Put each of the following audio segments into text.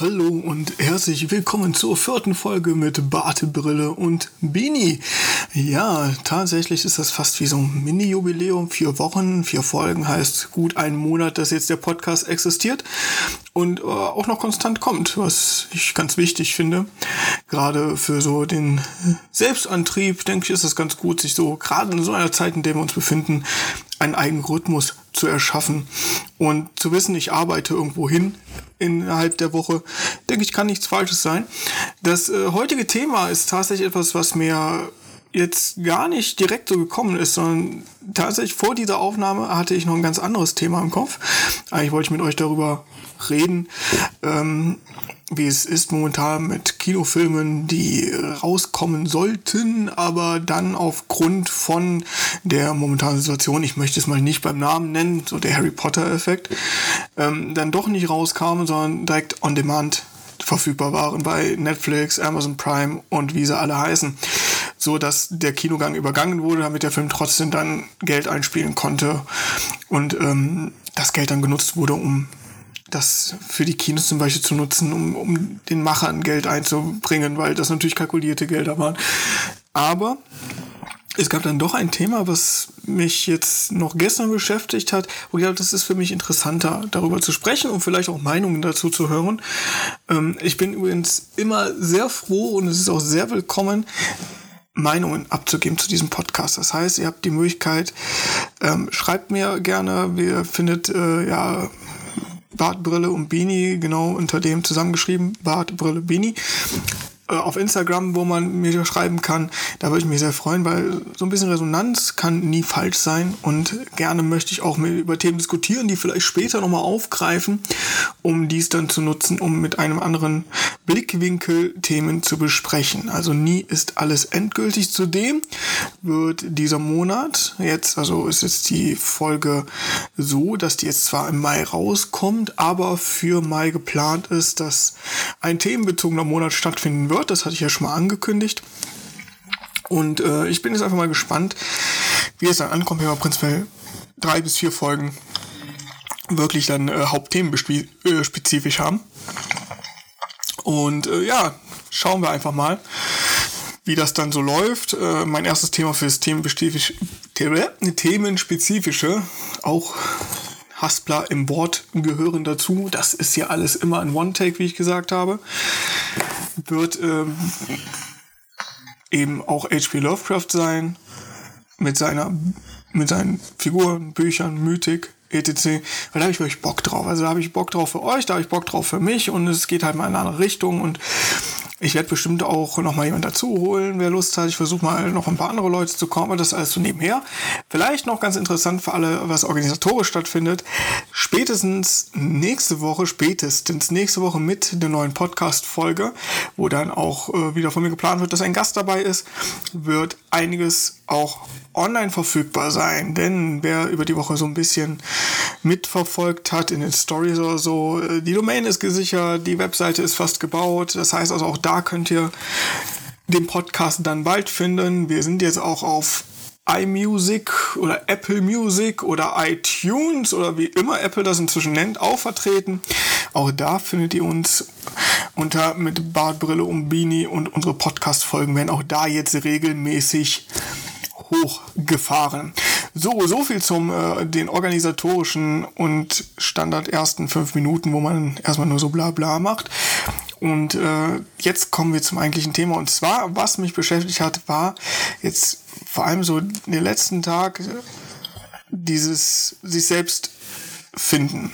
Hallo und herzlich willkommen zur vierten Folge mit Bartebrille und Bini. Ja, tatsächlich ist das fast wie so ein Mini-Jubiläum. Vier Wochen, vier Folgen heißt gut einen Monat, dass jetzt der Podcast existiert und äh, auch noch konstant kommt, was ich ganz wichtig finde. Gerade für so den Selbstantrieb, denke ich, ist es ganz gut, sich so gerade in so einer Zeit, in der wir uns befinden, einen eigenen Rhythmus zu erschaffen und zu wissen, ich arbeite irgendwo hin innerhalb der Woche, denke ich, kann nichts Falsches sein. Das äh, heutige Thema ist tatsächlich etwas, was mir jetzt gar nicht direkt so gekommen ist, sondern tatsächlich vor dieser Aufnahme hatte ich noch ein ganz anderes Thema im Kopf. Eigentlich wollte ich mit euch darüber reden, ähm, wie es ist momentan mit Kinofilmen, die rauskommen sollten, aber dann aufgrund von der momentanen Situation, ich möchte es mal nicht beim Namen nennen, so der Harry Potter-Effekt, ähm, dann doch nicht rauskamen, sondern direkt on demand verfügbar waren bei Netflix, Amazon Prime und wie sie alle heißen. So dass der Kinogang übergangen wurde, damit der Film trotzdem dann Geld einspielen konnte und ähm, das Geld dann genutzt wurde, um das für die Kinos zum Beispiel zu nutzen, um, um den Machern Geld einzubringen, weil das natürlich kalkulierte Gelder waren. Aber es gab dann doch ein Thema, was mich jetzt noch gestern beschäftigt hat. Und ja, das ist für mich interessanter, darüber zu sprechen und vielleicht auch Meinungen dazu zu hören. Ähm, ich bin übrigens immer sehr froh und es ist auch sehr willkommen, Meinungen abzugeben zu diesem Podcast. Das heißt, ihr habt die Möglichkeit, ähm, schreibt mir gerne, ihr findet äh, ja Bartbrille und Beanie, genau unter dem zusammengeschrieben, Bartbrille Beanie. Äh, auf Instagram, wo man mir schreiben kann. Da würde ich mich sehr freuen, weil so ein bisschen Resonanz kann nie falsch sein und gerne möchte ich auch über Themen diskutieren, die vielleicht später nochmal aufgreifen, um dies dann zu nutzen, um mit einem anderen Blickwinkel Themen zu besprechen. Also nie ist alles endgültig. Zudem wird dieser Monat jetzt, also ist jetzt die Folge so, dass die jetzt zwar im Mai rauskommt, aber für Mai geplant ist, dass ein themenbezogener Monat stattfinden wird wird. Das hatte ich ja schon mal angekündigt. Und äh, ich bin jetzt einfach mal gespannt, wie es dann ankommt, wenn wir prinzipiell drei bis vier Folgen wirklich dann äh, Hauptthemen äh, spezifisch haben. Und äh, ja, schauen wir einfach mal, wie das dann so läuft. Äh, mein erstes Thema für das Themenspezifisch, Themenspezifische, auch Haspler im Wort gehören dazu. Das ist ja alles immer ein One-Take, wie ich gesagt habe. Wird ähm, eben auch H.P. Lovecraft sein. Mit seiner, mit seinen Figuren, Büchern, Mythik, etc. Weil da habe ich wirklich Bock drauf. Also da habe ich Bock drauf für euch, da habe ich Bock drauf für mich und es geht halt mal in eine andere Richtung und ich werde bestimmt auch noch mal jemand dazu holen, wer Lust hat. Ich versuche mal noch ein paar andere Leute zu kommen, aber das alles so nebenher. Vielleicht noch ganz interessant für alle, was organisatorisch stattfindet. Spätestens nächste Woche, spätestens nächste Woche mit der neuen Podcast-Folge, wo dann auch äh, wieder von mir geplant wird, dass ein Gast dabei ist, wird einiges auch online verfügbar sein. Denn wer über die Woche so ein bisschen mitverfolgt hat in den Stories oder so, äh, die Domain ist gesichert, die Webseite ist fast gebaut. Das heißt also auch da könnt ihr den Podcast dann bald finden. Wir sind jetzt auch auf iMusic oder Apple Music oder iTunes oder wie immer Apple das inzwischen nennt, auch vertreten. Auch da findet ihr uns unter mit Bartbrille und Beanie und unsere Podcast-Folgen werden auch da jetzt regelmäßig hochgefahren. So, so viel zum äh, den organisatorischen und Standard ersten fünf Minuten, wo man erstmal nur so bla bla macht. Und äh, jetzt kommen wir zum eigentlichen Thema. Und zwar, was mich beschäftigt hat, war jetzt vor allem so den letzten Tag dieses sich selbst finden.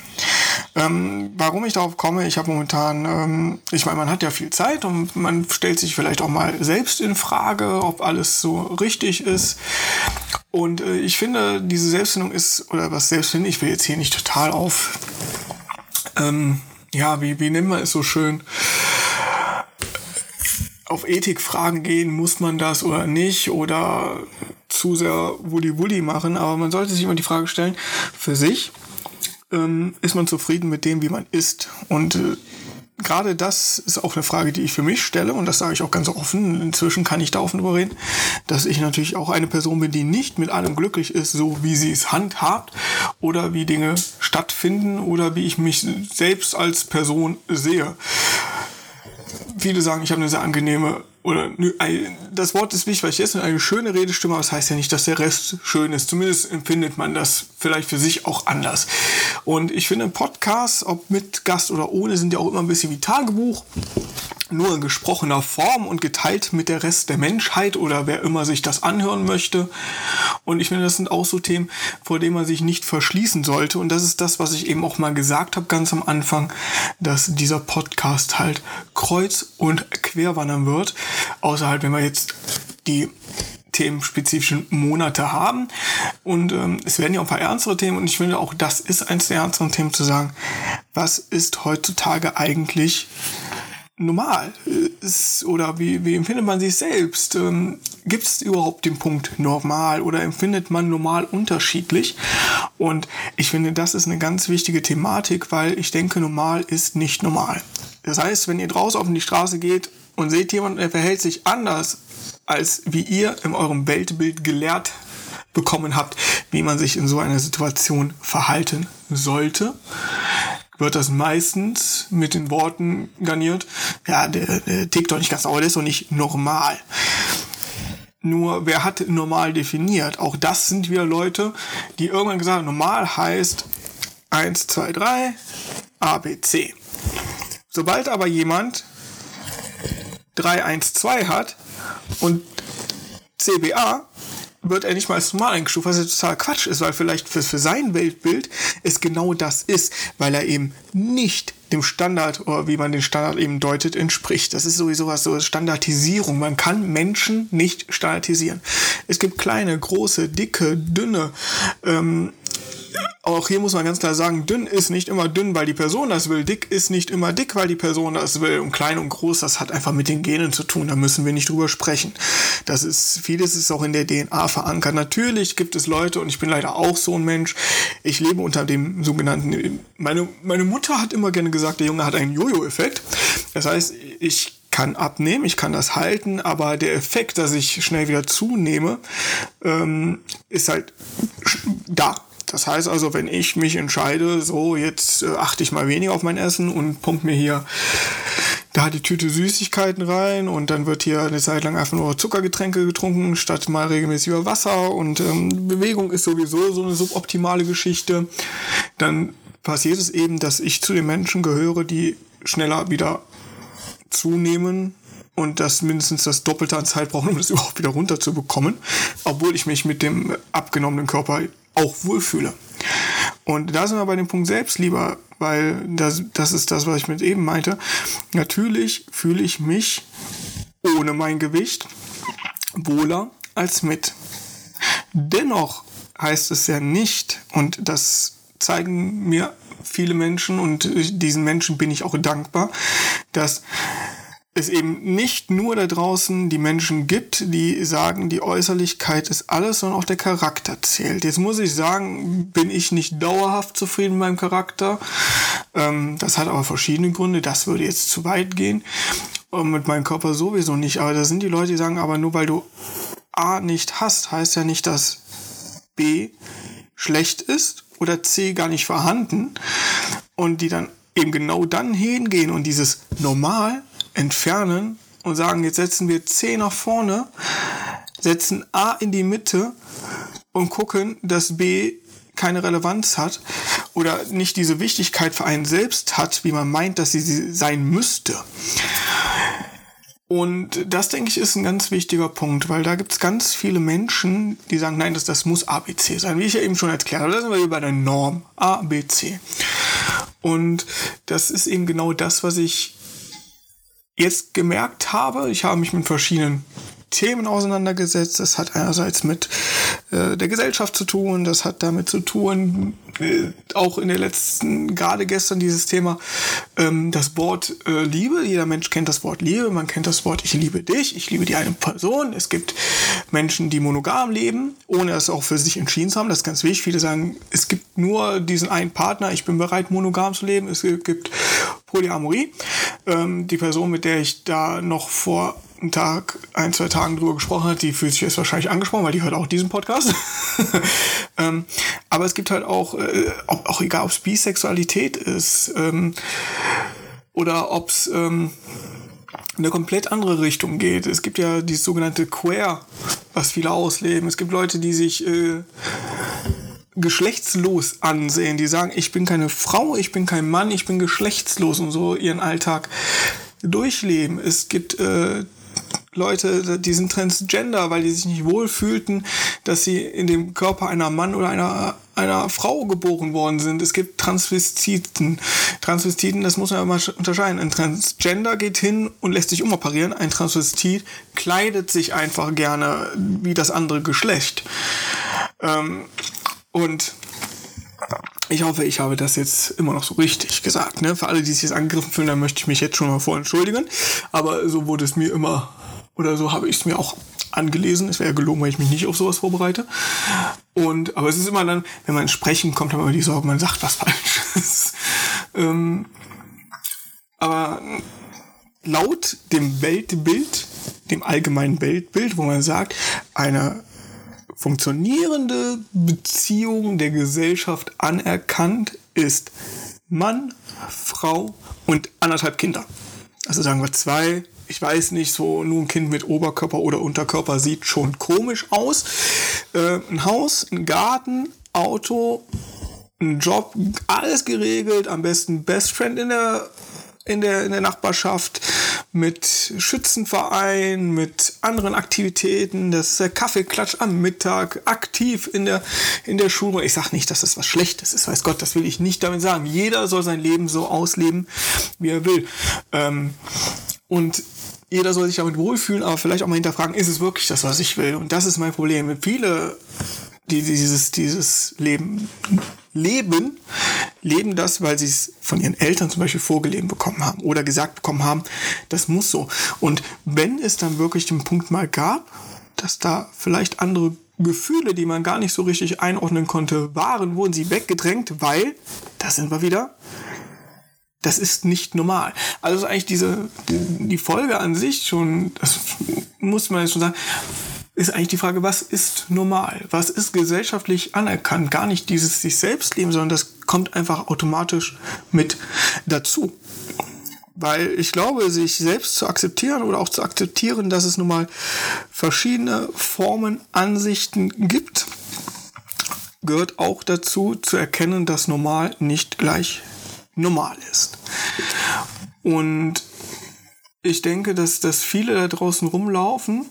Ähm, warum ich darauf komme, ich habe momentan, ähm, ich meine, man hat ja viel Zeit und man stellt sich vielleicht auch mal selbst in Frage, ob alles so richtig ist. Und äh, ich finde, diese Selbstfindung ist, oder was Selbstfindung, ich will jetzt hier nicht total auf, ähm, ja, wie, wie nennt man es so schön? Auf Ethikfragen gehen, muss man das oder nicht? Oder zu sehr Wulli-Wulli machen, aber man sollte sich immer die Frage stellen, für sich, ähm, ist man zufrieden mit dem, wie man ist. Und äh, gerade das ist auch eine Frage, die ich für mich stelle und das sage ich auch ganz offen. Inzwischen kann ich da offen drüber reden, dass ich natürlich auch eine Person bin, die nicht mit allem glücklich ist, so wie sie es handhabt oder wie Dinge stattfinden oder wie ich mich selbst als Person sehe. viele sagen, ich habe eine sehr angenehme oder das Wort ist wichtig, weil ich jetzt eine schöne Redestimme, aber das heißt ja nicht, dass der Rest schön ist. Zumindest empfindet man das vielleicht für sich auch anders. Und ich finde, Podcasts, ob mit Gast oder ohne, sind ja auch immer ein bisschen wie Tagebuch nur in gesprochener Form und geteilt mit der Rest der Menschheit oder wer immer sich das anhören möchte. Und ich finde, das sind auch so Themen, vor denen man sich nicht verschließen sollte. Und das ist das, was ich eben auch mal gesagt habe ganz am Anfang, dass dieser Podcast halt kreuz und quer wandern wird. Außer halt, wenn wir jetzt die themenspezifischen Monate haben. Und ähm, es werden ja auch ein paar ernstere Themen und ich finde auch, das ist eins der ernsteren Themen zu sagen, was ist heutzutage eigentlich normal ist oder wie, wie empfindet man sich selbst? Ähm, Gibt es überhaupt den Punkt normal oder empfindet man normal unterschiedlich? Und ich finde, das ist eine ganz wichtige Thematik, weil ich denke, normal ist nicht normal. Das heißt, wenn ihr draußen auf die Straße geht und seht jemanden, der verhält sich anders, als wie ihr in eurem Weltbild gelehrt bekommen habt, wie man sich in so einer Situation verhalten sollte, wird das meistens mit den Worten garniert, ja, der, der tickt doch nicht ganz sauer, der ist doch nicht normal. Nur, wer hat normal definiert? Auch das sind wieder Leute, die irgendwann gesagt haben, normal heißt 1, 2, 3, A, B, C. Sobald aber jemand 3, 1, 2 hat und CBA, wird er nicht mal als normal eingestuft, was ja total Quatsch ist, weil vielleicht für, für sein Weltbild es genau das ist, weil er eben nicht dem Standard oder wie man den Standard eben deutet, entspricht. Das ist sowieso was so Standardisierung. Man kann Menschen nicht standardisieren. Es gibt kleine, große, dicke, dünne, ähm, auch hier muss man ganz klar sagen, dünn ist nicht immer dünn, weil die Person das will. Dick ist nicht immer dick, weil die Person das will. Und klein und groß, das hat einfach mit den Genen zu tun. Da müssen wir nicht drüber sprechen. Das ist, vieles ist auch in der DNA verankert. Natürlich gibt es Leute, und ich bin leider auch so ein Mensch, ich lebe unter dem sogenannten, meine, meine Mutter hat immer gerne gesagt, der Junge hat einen Jojo-Effekt. Das heißt, ich kann abnehmen, ich kann das halten, aber der Effekt, dass ich schnell wieder zunehme, ähm, ist halt da. Das heißt also, wenn ich mich entscheide, so jetzt äh, achte ich mal weniger auf mein Essen und pump mir hier da die Tüte Süßigkeiten rein und dann wird hier eine Zeit lang einfach nur Zuckergetränke getrunken, statt mal regelmäßig über Wasser und ähm, Bewegung ist sowieso so eine suboptimale Geschichte, dann passiert es eben, dass ich zu den Menschen gehöre, die schneller wieder zunehmen und das mindestens das Doppelte an Zeit brauchen, um das überhaupt wieder runterzubekommen, obwohl ich mich mit dem abgenommenen Körper auch wohlfühle. Und da sind wir bei dem Punkt Selbstliebe, weil das, das ist das, was ich mit eben meinte. Natürlich fühle ich mich ohne mein Gewicht wohler als mit. Dennoch heißt es ja nicht, und das zeigen mir viele Menschen und diesen Menschen bin ich auch dankbar, dass es eben nicht nur da draußen die Menschen gibt, die sagen, die Äußerlichkeit ist alles, sondern auch der Charakter zählt. Jetzt muss ich sagen, bin ich nicht dauerhaft zufrieden mit meinem Charakter. Ähm, das hat aber verschiedene Gründe. Das würde jetzt zu weit gehen. Und mit meinem Körper sowieso nicht. Aber da sind die Leute, die sagen, aber nur weil du A nicht hast, heißt ja nicht, dass B schlecht ist oder C gar nicht vorhanden. Und die dann eben genau dann hingehen und dieses normal entfernen und sagen, jetzt setzen wir C nach vorne, setzen A in die Mitte und gucken, dass B keine Relevanz hat oder nicht diese Wichtigkeit für einen selbst hat, wie man meint, dass sie sein müsste. Und das, denke ich, ist ein ganz wichtiger Punkt, weil da gibt es ganz viele Menschen, die sagen, nein, das, das muss ABC sein. Wie ich ja eben schon erklärt habe, da sind wir bei der Norm ABC. Und das ist eben genau das, was ich jetzt gemerkt habe, ich habe mich mit verschiedenen Themen auseinandergesetzt. Das hat einerseits mit äh, der Gesellschaft zu tun, das hat damit zu tun, äh, auch in der letzten, gerade gestern dieses Thema, ähm, das Wort äh, Liebe. Jeder Mensch kennt das Wort Liebe, man kennt das Wort Ich liebe dich, ich liebe die eine Person. Es gibt Menschen, die monogam leben, ohne es auch für sich entschieden zu haben. Das ist ganz wichtig. Viele sagen, es gibt nur diesen einen Partner, ich bin bereit, monogam zu leben. Es gibt Polyamorie. Ähm, die Person, mit der ich da noch vor einen Tag, ein, zwei Tagen drüber gesprochen hat, die fühlt sich jetzt wahrscheinlich angesprochen, weil die hört auch diesen Podcast. ähm, aber es gibt halt auch, äh, auch, auch egal, ob es Bisexualität ist ähm, oder ob es ähm, eine komplett andere Richtung geht. Es gibt ja die sogenannte Queer, was viele ausleben. Es gibt Leute, die sich äh, geschlechtslos ansehen, die sagen, ich bin keine Frau, ich bin kein Mann, ich bin geschlechtslos und so ihren Alltag durchleben. Es gibt äh, Leute, die sind transgender, weil die sich nicht wohlfühlten, dass sie in dem Körper einer Mann oder einer, einer Frau geboren worden sind. Es gibt Transvestiten. Transvestiten, das muss man mal unterscheiden. Ein Transgender geht hin und lässt sich umoperieren. Ein Transvestit kleidet sich einfach gerne wie das andere Geschlecht. Ähm, und ich hoffe, ich habe das jetzt immer noch so richtig gesagt. Ne? Für alle, die sich jetzt angegriffen fühlen, dann möchte ich mich jetzt schon mal vor entschuldigen. Aber so wurde es mir immer, oder so habe ich es mir auch angelesen. Es wäre gelogen, weil ich mich nicht auf sowas vorbereite. Und, aber es ist immer dann, wenn man sprechen kommt, haben wir die Sorge, man sagt was Falsches. ähm, aber laut dem Weltbild, dem allgemeinen Weltbild, wo man sagt, eine funktionierende Beziehung der Gesellschaft anerkannt ist Mann, Frau und anderthalb Kinder. Also sagen wir zwei, ich weiß nicht, so nur ein Kind mit Oberkörper oder Unterkörper sieht schon komisch aus. Äh, ein Haus, ein Garten, Auto, ein Job, alles geregelt, am besten Best Friend in der in der, in der Nachbarschaft mit Schützenverein, mit anderen Aktivitäten, das ist der Kaffeeklatsch am Mittag, aktiv in der, in der Schule. Ich sage nicht, dass das was Schlechtes ist, weiß Gott, das will ich nicht damit sagen. Jeder soll sein Leben so ausleben, wie er will. Ähm, und jeder soll sich damit wohlfühlen, aber vielleicht auch mal hinterfragen, ist es wirklich das, was ich will? Und das ist mein Problem. Viele, die dieses, dieses Leben leben, leben das, weil sie es von ihren Eltern zum Beispiel vorgelebt bekommen haben oder gesagt bekommen haben, das muss so. Und wenn es dann wirklich den Punkt mal gab, dass da vielleicht andere Gefühle, die man gar nicht so richtig einordnen konnte, waren, wurden sie weggedrängt, weil, da sind wir wieder, das ist nicht normal. Also ist eigentlich diese, die Folge an sich schon, das muss man jetzt schon sagen, ist eigentlich die Frage, was ist normal? Was ist gesellschaftlich anerkannt? Gar nicht dieses sich selbst leben, sondern das kommt einfach automatisch mit dazu. Weil ich glaube, sich selbst zu akzeptieren oder auch zu akzeptieren, dass es nun mal verschiedene Formen, Ansichten gibt, gehört auch dazu, zu erkennen, dass normal nicht gleich normal ist. Und ich denke, dass, dass viele da draußen rumlaufen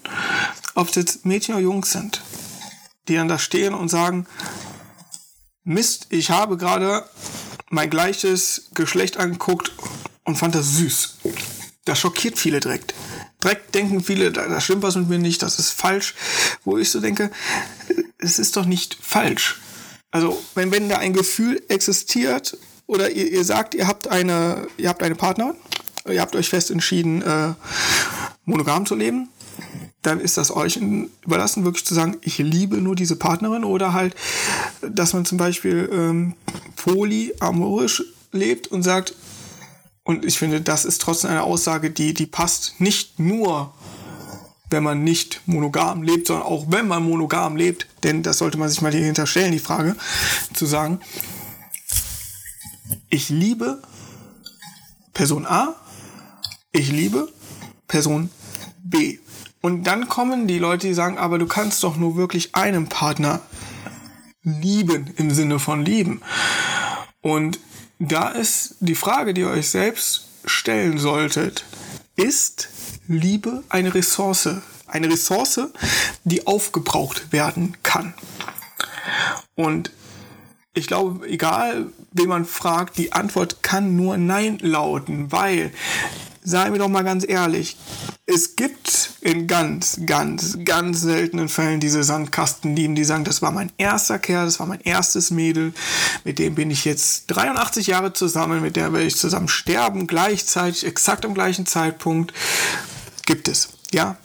ob es jetzt Mädchen oder Jungs sind, die dann da stehen und sagen, Mist, ich habe gerade mein gleiches Geschlecht angeguckt und fand das süß. Das schockiert viele direkt. Direkt denken viele, da, stimmt was mit mir nicht, das ist falsch. Wo ich so denke, es ist doch nicht falsch. Also, wenn, wenn da ein Gefühl existiert oder ihr, ihr sagt, ihr habt eine, ihr habt eine Partnerin, ihr habt euch fest entschieden, äh, monogam zu leben, dann ist das euch überlassen, wirklich zu sagen, ich liebe nur diese Partnerin. Oder halt, dass man zum Beispiel ähm, polyamorisch lebt und sagt, und ich finde, das ist trotzdem eine Aussage, die, die passt nicht nur, wenn man nicht monogam lebt, sondern auch wenn man monogam lebt, denn das sollte man sich mal hier hinterstellen, die Frage, zu sagen, ich liebe Person A, ich liebe Person B. Und dann kommen die Leute, die sagen, aber du kannst doch nur wirklich einen Partner lieben im Sinne von lieben. Und da ist die Frage, die ihr euch selbst stellen solltet, ist Liebe eine Ressource? Eine Ressource, die aufgebraucht werden kann. Und ich glaube, egal wen man fragt, die Antwort kann nur Nein lauten, weil, seien wir doch mal ganz ehrlich, es gibt in ganz, ganz, ganz seltenen Fällen diese Sandkastenlieben, die sagen, das war mein erster Kerl, das war mein erstes Mädel, mit dem bin ich jetzt 83 Jahre zusammen, mit der werde ich zusammen sterben, gleichzeitig, exakt am gleichen Zeitpunkt. Gibt es. Ja,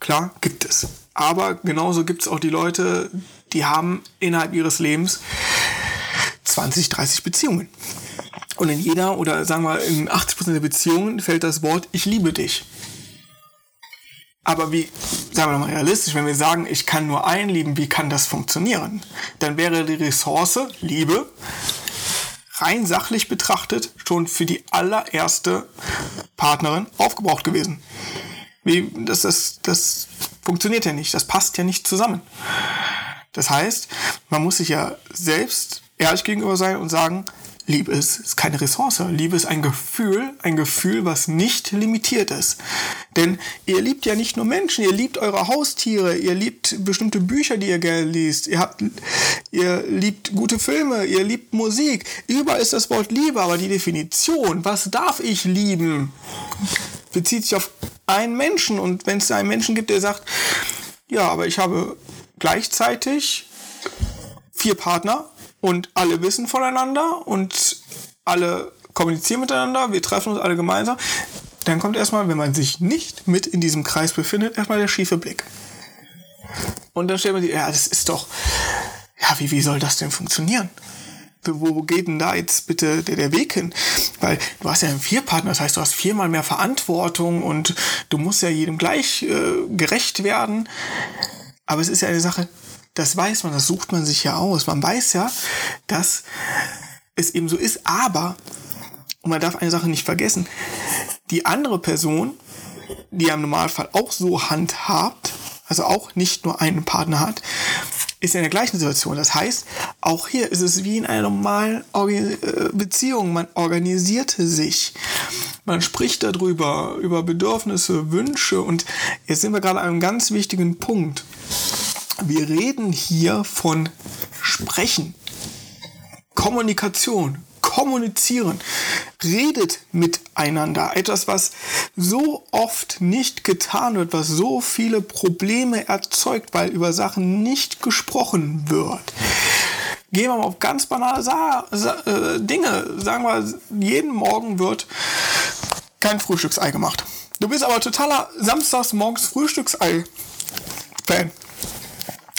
klar, gibt es. Aber genauso gibt es auch die Leute, die haben innerhalb ihres Lebens 20, 30 Beziehungen. Und in jeder oder sagen wir in 80% der Beziehungen fällt das Wort Ich liebe dich. Aber wie, sagen wir mal realistisch, wenn wir sagen, ich kann nur einen lieben, wie kann das funktionieren? Dann wäre die Ressource Liebe rein sachlich betrachtet schon für die allererste Partnerin aufgebraucht gewesen. Wie, das, das, das funktioniert ja nicht, das passt ja nicht zusammen. Das heißt, man muss sich ja selbst ehrlich gegenüber sein und sagen, Liebe ist, ist keine Ressource. Liebe ist ein Gefühl, ein Gefühl, was nicht limitiert ist. Denn ihr liebt ja nicht nur Menschen, ihr liebt eure Haustiere, ihr liebt bestimmte Bücher, die ihr gerne liest, ihr habt, ihr liebt gute Filme, ihr liebt Musik. Überall ist das Wort Liebe, aber die Definition, was darf ich lieben, bezieht sich auf einen Menschen. Und wenn es einen Menschen gibt, der sagt, ja, aber ich habe gleichzeitig vier Partner, und alle wissen voneinander und alle kommunizieren miteinander, wir treffen uns alle gemeinsam, dann kommt erstmal, wenn man sich nicht mit in diesem Kreis befindet, erstmal der schiefe Blick. Und dann stellt man sich, ja, das ist doch, ja, wie, wie soll das denn funktionieren? Wo geht denn da jetzt bitte der, der Weg hin? Weil du hast ja einen Vierpartner, das heißt, du hast viermal mehr Verantwortung und du musst ja jedem gleich äh, gerecht werden. Aber es ist ja eine Sache, das weiß man, das sucht man sich ja aus. Man weiß ja, dass es eben so ist, aber, und man darf eine Sache nicht vergessen, die andere Person, die im Normalfall auch so handhabt, also auch nicht nur einen Partner hat, ist in der gleichen Situation. Das heißt, auch hier ist es wie in einer normalen äh, Beziehung. Man organisiert sich. Man spricht darüber, über Bedürfnisse, Wünsche und jetzt sind wir gerade an einem ganz wichtigen Punkt. Wir reden hier von Sprechen, Kommunikation, Kommunizieren, redet miteinander. Etwas, was so oft nicht getan wird, was so viele Probleme erzeugt, weil über Sachen nicht gesprochen wird. Gehen wir mal auf ganz banale Sa Sa äh, Dinge. Sagen wir, jeden Morgen wird kein Frühstücksei gemacht. Du bist aber totaler Samstags morgens Frühstücksei-Fan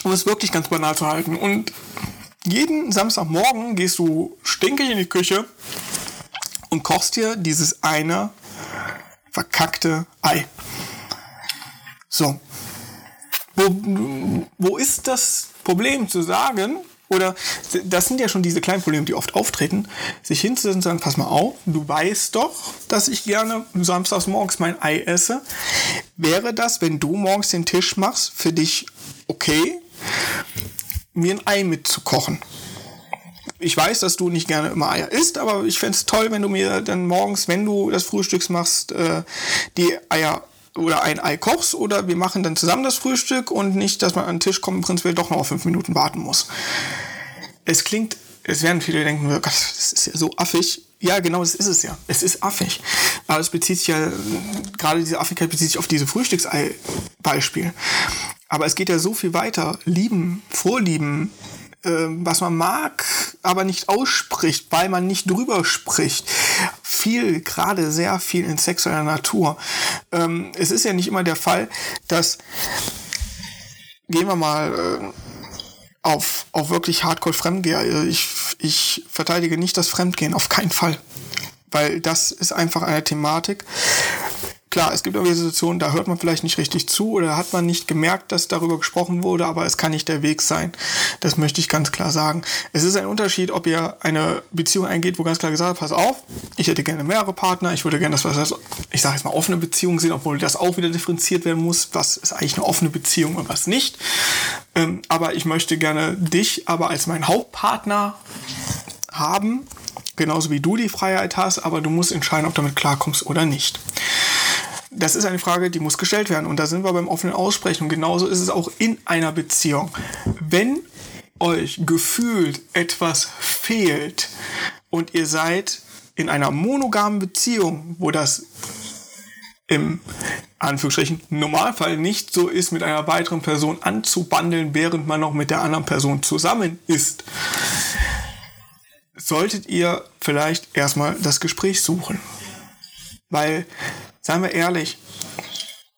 um es wirklich ganz banal zu halten. Und jeden Samstagmorgen gehst du stinkig in die Küche und kochst dir dieses eine verkackte Ei. So. Wo, wo ist das Problem zu sagen, oder das sind ja schon diese kleinen Probleme, die oft auftreten, sich hinzusetzen und sagen, pass mal auf, du weißt doch, dass ich gerne samstags morgens mein Ei esse. Wäre das, wenn du morgens den Tisch machst, für dich okay? Mir ein Ei mitzukochen. Ich weiß, dass du nicht gerne immer Eier isst, aber ich fände es toll, wenn du mir dann morgens, wenn du das Frühstück machst, äh, die Eier oder ein Ei kochst oder wir machen dann zusammen das Frühstück und nicht, dass man an den Tisch kommt und prinzipiell doch noch fünf Minuten warten muss. Es klingt, es werden viele denken, oh Gott, das ist ja so affig. Ja, genau, das ist es ja. Es ist affig. Aber es bezieht sich ja, gerade diese Affigkeit bezieht sich auf diese Frühstücksei-Beispiel. Aber es geht ja so viel weiter. Lieben, Vorlieben, äh, was man mag, aber nicht ausspricht, weil man nicht drüber spricht. Viel, gerade sehr viel in sexueller Natur. Ähm, es ist ja nicht immer der Fall, dass, gehen wir mal äh, auf, auf wirklich Hardcore-Fremdgeher. Ich, ich verteidige nicht das Fremdgehen, auf keinen Fall. Weil das ist einfach eine Thematik, Klar, es gibt irgendwie Situationen, da hört man vielleicht nicht richtig zu oder hat man nicht gemerkt, dass darüber gesprochen wurde, aber es kann nicht der Weg sein. Das möchte ich ganz klar sagen. Es ist ein Unterschied, ob ihr eine Beziehung eingeht, wo ganz klar gesagt pass auf, ich hätte gerne mehrere Partner, ich würde gerne das, was ich sage jetzt mal offene Beziehung sehen, obwohl das auch wieder differenziert werden muss, was ist eigentlich eine offene Beziehung und was nicht. Ähm, aber ich möchte gerne dich aber als meinen Hauptpartner haben, genauso wie du die Freiheit hast, aber du musst entscheiden, ob du damit klarkommst oder nicht das ist eine Frage, die muss gestellt werden. Und da sind wir beim offenen Aussprechen. Und genauso ist es auch in einer Beziehung. Wenn euch gefühlt etwas fehlt und ihr seid in einer monogamen Beziehung, wo das im Anführungsstrichen Normalfall nicht so ist, mit einer weiteren Person anzubandeln, während man noch mit der anderen Person zusammen ist, solltet ihr vielleicht erstmal das Gespräch suchen. Weil seien wir ehrlich,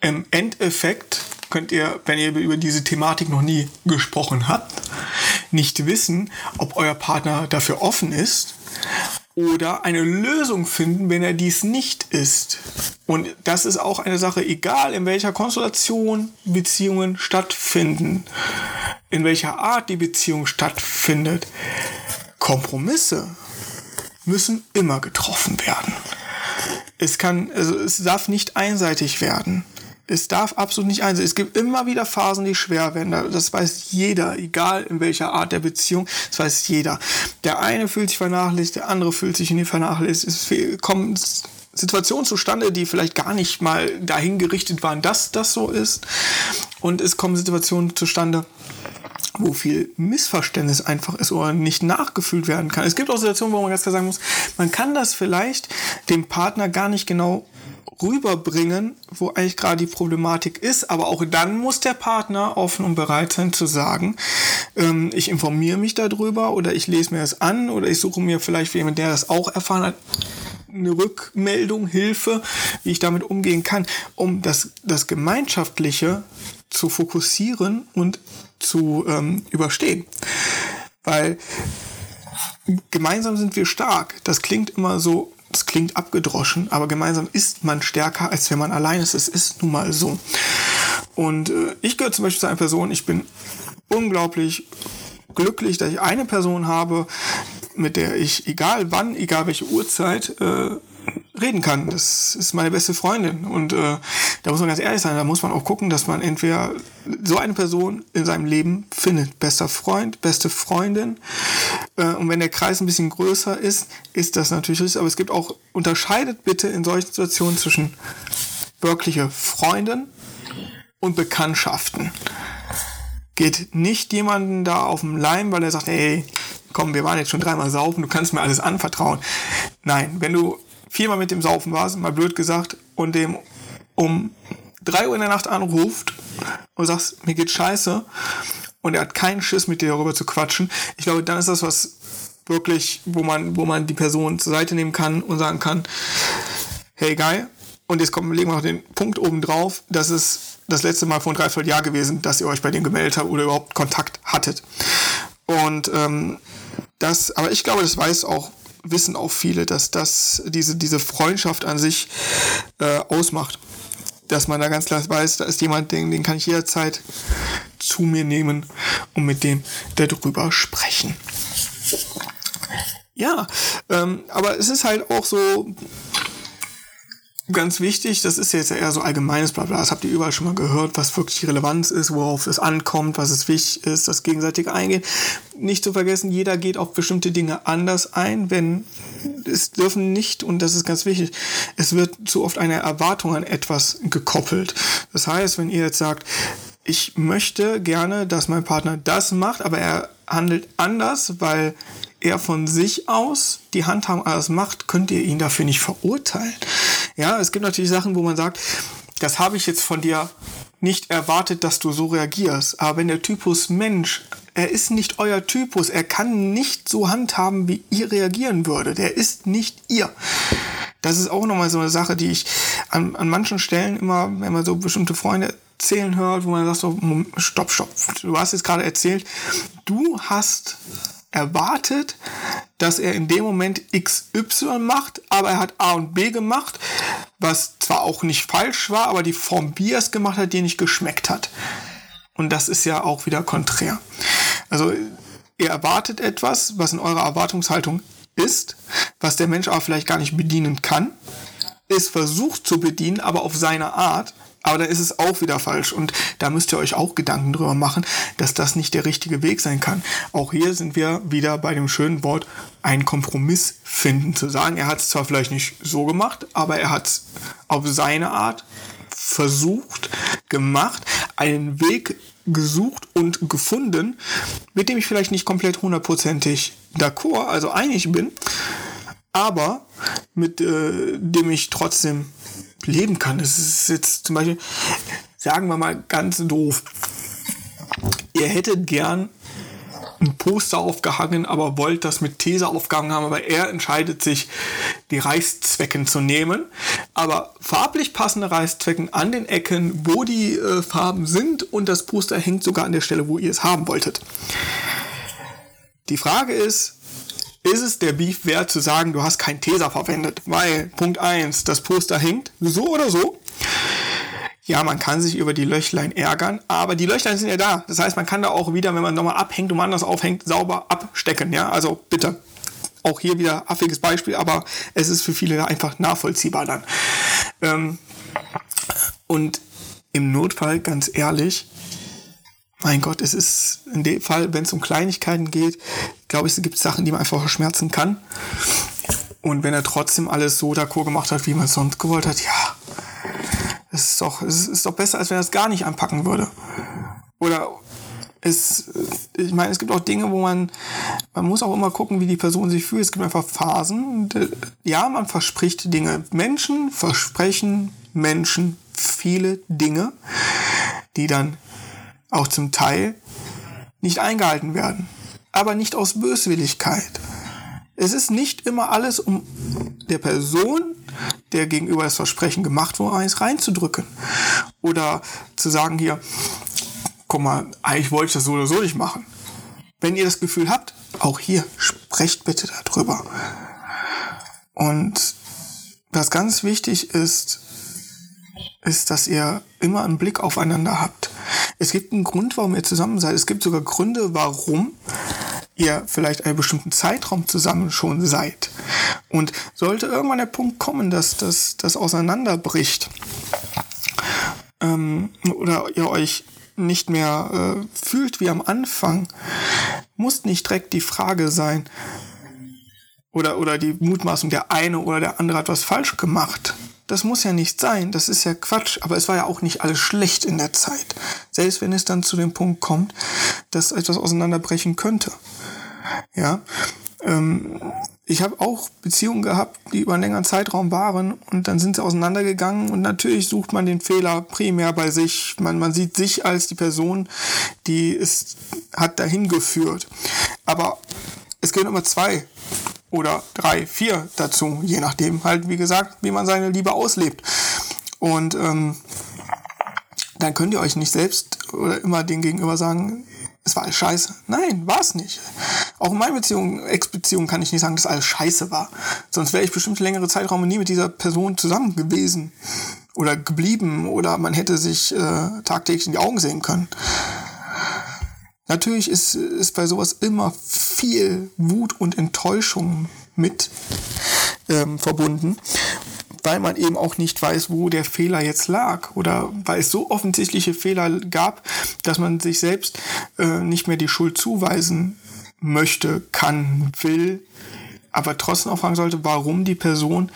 im Endeffekt könnt ihr, wenn ihr über diese Thematik noch nie gesprochen habt, nicht wissen, ob euer Partner dafür offen ist oder eine Lösung finden, wenn er dies nicht ist. Und das ist auch eine Sache, egal in welcher Konstellation Beziehungen stattfinden, in welcher Art die Beziehung stattfindet. Kompromisse müssen immer getroffen werden. Es kann, also es darf nicht einseitig werden. Es darf absolut nicht einseitig. Es gibt immer wieder Phasen, die schwer werden. Das weiß jeder, egal in welcher Art der Beziehung. Das weiß jeder. Der eine fühlt sich vernachlässigt, der andere fühlt sich nicht vernachlässigt. Es kommen Situationen zustande, die vielleicht gar nicht mal dahin gerichtet waren, dass das so ist. Und es kommen Situationen zustande, wo viel Missverständnis einfach ist oder nicht nachgefühlt werden kann. Es gibt auch Situationen, wo man ganz klar sagen muss, man kann das vielleicht dem Partner gar nicht genau rüberbringen, wo eigentlich gerade die Problematik ist. Aber auch dann muss der Partner offen und bereit sein zu sagen, ähm, ich informiere mich darüber oder ich lese mir das an oder ich suche mir vielleicht jemanden, der das auch erfahren hat, eine Rückmeldung, Hilfe, wie ich damit umgehen kann, um das, das Gemeinschaftliche zu fokussieren und zu ähm, überstehen. Weil gemeinsam sind wir stark. Das klingt immer so, das klingt abgedroschen, aber gemeinsam ist man stärker, als wenn man allein ist. Es ist nun mal so. Und äh, ich gehöre zum Beispiel zu einer Person, ich bin unglaublich glücklich, dass ich eine Person habe, mit der ich, egal wann, egal welche Uhrzeit, äh, reden kann. Das ist meine beste Freundin. Und äh, da muss man ganz ehrlich sein, da muss man auch gucken, dass man entweder so eine Person in seinem Leben findet. Bester Freund, beste Freundin. Äh, und wenn der Kreis ein bisschen größer ist, ist das natürlich richtig. Aber es gibt auch, unterscheidet bitte in solchen Situationen zwischen wirkliche Freundin und Bekanntschaften. Geht nicht jemanden da auf dem Leim, weil er sagt, ey, komm, wir waren jetzt schon dreimal saufen, du kannst mir alles anvertrauen. Nein, wenn du viermal mit dem Saufen warst, mal blöd gesagt, und dem um drei Uhr in der Nacht anruft und sagst, mir geht scheiße, und er hat keinen Schiss mit dir darüber zu quatschen, ich glaube, dann ist das was wirklich, wo man, wo man die Person zur Seite nehmen kann und sagen kann, hey geil, und jetzt kommen, legen wir noch den Punkt oben drauf, das ist das letzte Mal vor ein Dreivierteljahr gewesen, dass ihr euch bei dem gemeldet habt oder überhaupt Kontakt hattet. Und ähm, das, aber ich glaube, das weiß auch, wissen auch viele, dass das diese, diese Freundschaft an sich äh, ausmacht. Dass man da ganz klar weiß, da ist jemand, den, den kann ich jederzeit zu mir nehmen und mit dem darüber sprechen. Ja, ähm, aber es ist halt auch so, ganz wichtig, das ist jetzt eher so allgemeines Blabla, das habt ihr überall schon mal gehört, was wirklich die Relevanz ist, worauf es ankommt, was es wichtig ist, das gegenseitige Eingehen. Nicht zu vergessen, jeder geht auf bestimmte Dinge anders ein, wenn es dürfen nicht, und das ist ganz wichtig, es wird zu oft eine Erwartung an etwas gekoppelt. Das heißt, wenn ihr jetzt sagt, ich möchte gerne, dass mein Partner das macht, aber er handelt anders, weil er von sich aus die Handhabung alles macht, könnt ihr ihn dafür nicht verurteilen. Ja, es gibt natürlich Sachen, wo man sagt, das habe ich jetzt von dir nicht erwartet, dass du so reagierst. Aber wenn der Typus Mensch, er ist nicht euer Typus, er kann nicht so handhaben, wie ihr reagieren würdet. Er ist nicht ihr. Das ist auch nochmal so eine Sache, die ich an, an manchen Stellen immer, wenn man so bestimmte Freunde erzählen hört, wo man sagt so, stopp, stopp, du hast jetzt gerade erzählt, du hast erwartet, dass er in dem Moment XY macht, aber er hat A und B gemacht, was zwar auch nicht falsch war, aber die Form, wie er es gemacht hat, dir nicht geschmeckt hat. Und das ist ja auch wieder konträr. Also ihr erwartet etwas, was in eurer Erwartungshaltung ist, was der Mensch aber vielleicht gar nicht bedienen kann, ist versucht zu bedienen, aber auf seine Art, aber da ist es auch wieder falsch. Und da müsst ihr euch auch Gedanken drüber machen, dass das nicht der richtige Weg sein kann. Auch hier sind wir wieder bei dem schönen Wort, einen Kompromiss finden. Zu sagen, er hat es zwar vielleicht nicht so gemacht, aber er hat es auf seine Art versucht, gemacht, einen Weg gesucht und gefunden, mit dem ich vielleicht nicht komplett hundertprozentig d'accord, also einig bin, aber mit äh, dem ich trotzdem leben kann. Es ist jetzt zum Beispiel, sagen wir mal ganz doof, ihr hättet gern ein Poster aufgehangen, aber wollt das mit These aufgehangen haben, aber er entscheidet sich, die Reißzwecken zu nehmen. Aber farblich passende Reißzwecken an den Ecken, wo die äh, Farben sind und das Poster hängt sogar an der Stelle, wo ihr es haben wolltet. Die Frage ist, ist es der Beef wert zu sagen, du hast kein Teser verwendet? Weil, Punkt 1, das Poster hängt, so oder so. Ja, man kann sich über die Löchlein ärgern, aber die Löchlein sind ja da. Das heißt, man kann da auch wieder, wenn man nochmal abhängt und anders aufhängt, sauber abstecken. Ja, also bitte. auch hier wieder affiges Beispiel, aber es ist für viele einfach nachvollziehbar dann. Ähm, und im Notfall, ganz ehrlich, mein Gott, es ist in dem Fall, wenn es um Kleinigkeiten geht, glaube ich, es gibt Sachen, die man einfach verschmerzen kann. Und wenn er trotzdem alles so d'accord gemacht hat, wie man es sonst gewollt hat, ja, es ist doch, es ist doch besser, als wenn er es gar nicht anpacken würde. Oder es, ich meine, es gibt auch Dinge, wo man, man muss auch immer gucken, wie die Person sich fühlt. Es gibt einfach Phasen. Ja, man verspricht Dinge. Menschen versprechen Menschen viele Dinge, die dann auch zum Teil nicht eingehalten werden. Aber nicht aus Böswilligkeit. Es ist nicht immer alles, um der Person, der gegenüber das Versprechen gemacht wurde, eins reinzudrücken. Oder zu sagen hier, guck mal, eigentlich wollte ich das so oder so nicht machen. Wenn ihr das Gefühl habt, auch hier, sprecht bitte darüber. Und was ganz wichtig ist, ist, dass ihr immer einen Blick aufeinander habt. Es gibt einen Grund, warum ihr zusammen seid. Es gibt sogar Gründe, warum ihr vielleicht einen bestimmten Zeitraum zusammen schon seid. Und sollte irgendwann der Punkt kommen, dass das, auseinanderbricht ähm, oder ihr euch nicht mehr äh, fühlt wie am Anfang, muss nicht direkt die Frage sein, oder, oder die Mutmaßung, der eine oder der andere hat was falsch gemacht. Das muss ja nicht sein, das ist ja Quatsch, aber es war ja auch nicht alles schlecht in der Zeit. Selbst wenn es dann zu dem Punkt kommt, dass etwas auseinanderbrechen könnte. Ja. Ähm, ich habe auch Beziehungen gehabt, die über einen längeren Zeitraum waren und dann sind sie auseinandergegangen und natürlich sucht man den Fehler primär bei sich. Man, man sieht sich als die Person, die es hat dahin geführt. Aber es gehen immer zwei oder drei, vier dazu, je nachdem halt, wie gesagt, wie man seine Liebe auslebt. Und ähm, dann könnt ihr euch nicht selbst oder immer den Gegenüber sagen, es war alles scheiße. Nein, war es nicht. Auch in meiner Beziehung, Ex-Beziehung kann ich nicht sagen, dass alles scheiße war. Sonst wäre ich bestimmt längere Zeitraum nie mit dieser Person zusammen gewesen oder geblieben oder man hätte sich äh, tagtäglich in die Augen sehen können. Natürlich ist, ist bei sowas immer viel Wut und Enttäuschung mit ähm, verbunden weil man eben auch nicht weiß, wo der Fehler jetzt lag oder weil es so offensichtliche Fehler gab, dass man sich selbst äh, nicht mehr die Schuld zuweisen möchte, kann, will, aber trotzdem auch fragen sollte, warum die Person,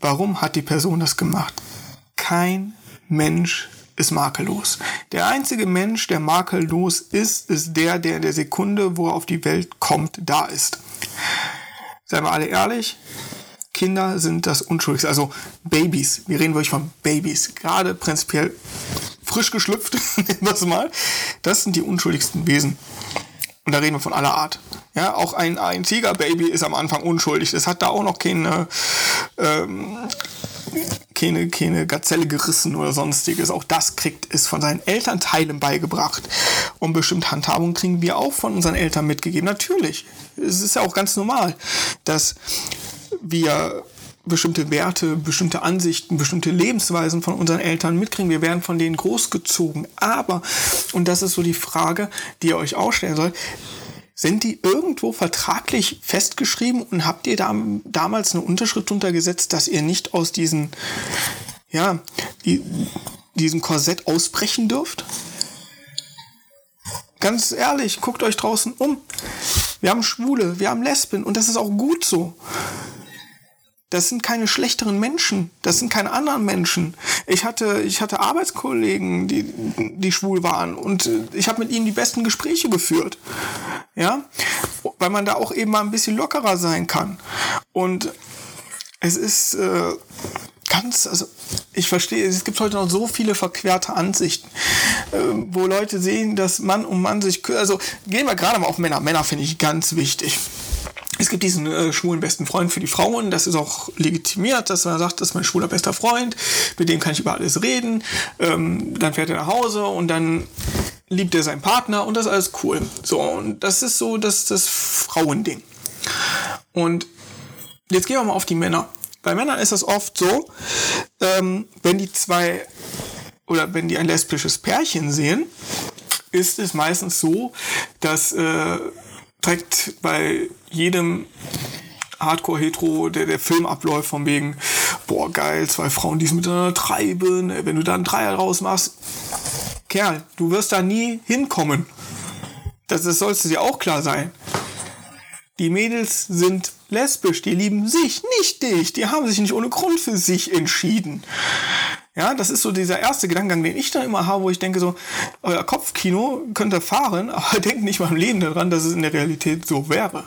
warum hat die Person das gemacht? Kein Mensch ist makellos. Der einzige Mensch, der makellos ist, ist der, der in der Sekunde, wo er auf die Welt kommt, da ist. Seien wir alle ehrlich, Kinder sind das Unschuldigste. Also Babys. Wir reden wirklich von Babys. Gerade prinzipiell frisch geschlüpft, nehmen wir es mal. Das sind die unschuldigsten Wesen. Und da reden wir von aller Art. Ja, auch ein, ein Tigerbaby ist am Anfang unschuldig. Es hat da auch noch keine, ähm, keine, keine Gazelle gerissen oder sonstiges. Auch das kriegt es von seinen Elternteilen beigebracht. Und bestimmte Handhabungen kriegen wir auch von unseren Eltern mitgegeben. Natürlich. Es ist ja auch ganz normal, dass wir bestimmte Werte, bestimmte Ansichten, bestimmte Lebensweisen von unseren Eltern mitkriegen. Wir werden von denen großgezogen. Aber, und das ist so die Frage, die ihr euch auch stellen sollt, sind die irgendwo vertraglich festgeschrieben und habt ihr da, damals eine Unterschrift untergesetzt, dass ihr nicht aus diesen, ja, die, diesem Korsett ausbrechen dürft? Ganz ehrlich, guckt euch draußen um. Wir haben Schwule, wir haben Lesben und das ist auch gut so. Das sind keine schlechteren Menschen. Das sind keine anderen Menschen. Ich hatte, ich hatte Arbeitskollegen, die, die schwul waren und ich habe mit ihnen die besten Gespräche geführt. Ja, weil man da auch eben mal ein bisschen lockerer sein kann. Und es ist äh, ganz, also ich verstehe, es gibt heute noch so viele verquerte Ansichten, äh, wo Leute sehen, dass Mann um Mann sich, also gehen wir gerade mal auf Männer. Männer finde ich ganz wichtig. Es gibt diesen äh, schwulen besten Freund für die Frauen. Das ist auch legitimiert, dass man sagt, das ist mein schwuler bester Freund. Mit dem kann ich über alles reden. Ähm, dann fährt er nach Hause und dann liebt er seinen Partner und das ist alles cool. So, und das ist so das, das Frauending. Und jetzt gehen wir mal auf die Männer. Bei Männern ist das oft so, ähm, wenn die zwei oder wenn die ein lesbisches Pärchen sehen, ist es meistens so, dass äh, direkt bei jedem Hardcore-Hetero, der, der Film abläuft, von wegen, boah, geil, zwei Frauen, die es miteinander treiben, wenn du da einen Dreier draus machst, Kerl, du wirst da nie hinkommen. Das, das sollst dir auch klar sein. Die Mädels sind lesbisch, die lieben sich, nicht dich. Die haben sich nicht ohne Grund für sich entschieden. Ja, das ist so dieser erste Gedankengang, den ich da immer habe, wo ich denke so, euer Kopfkino könnt ihr fahren, aber denkt nicht mal im Leben daran, dass es in der Realität so wäre.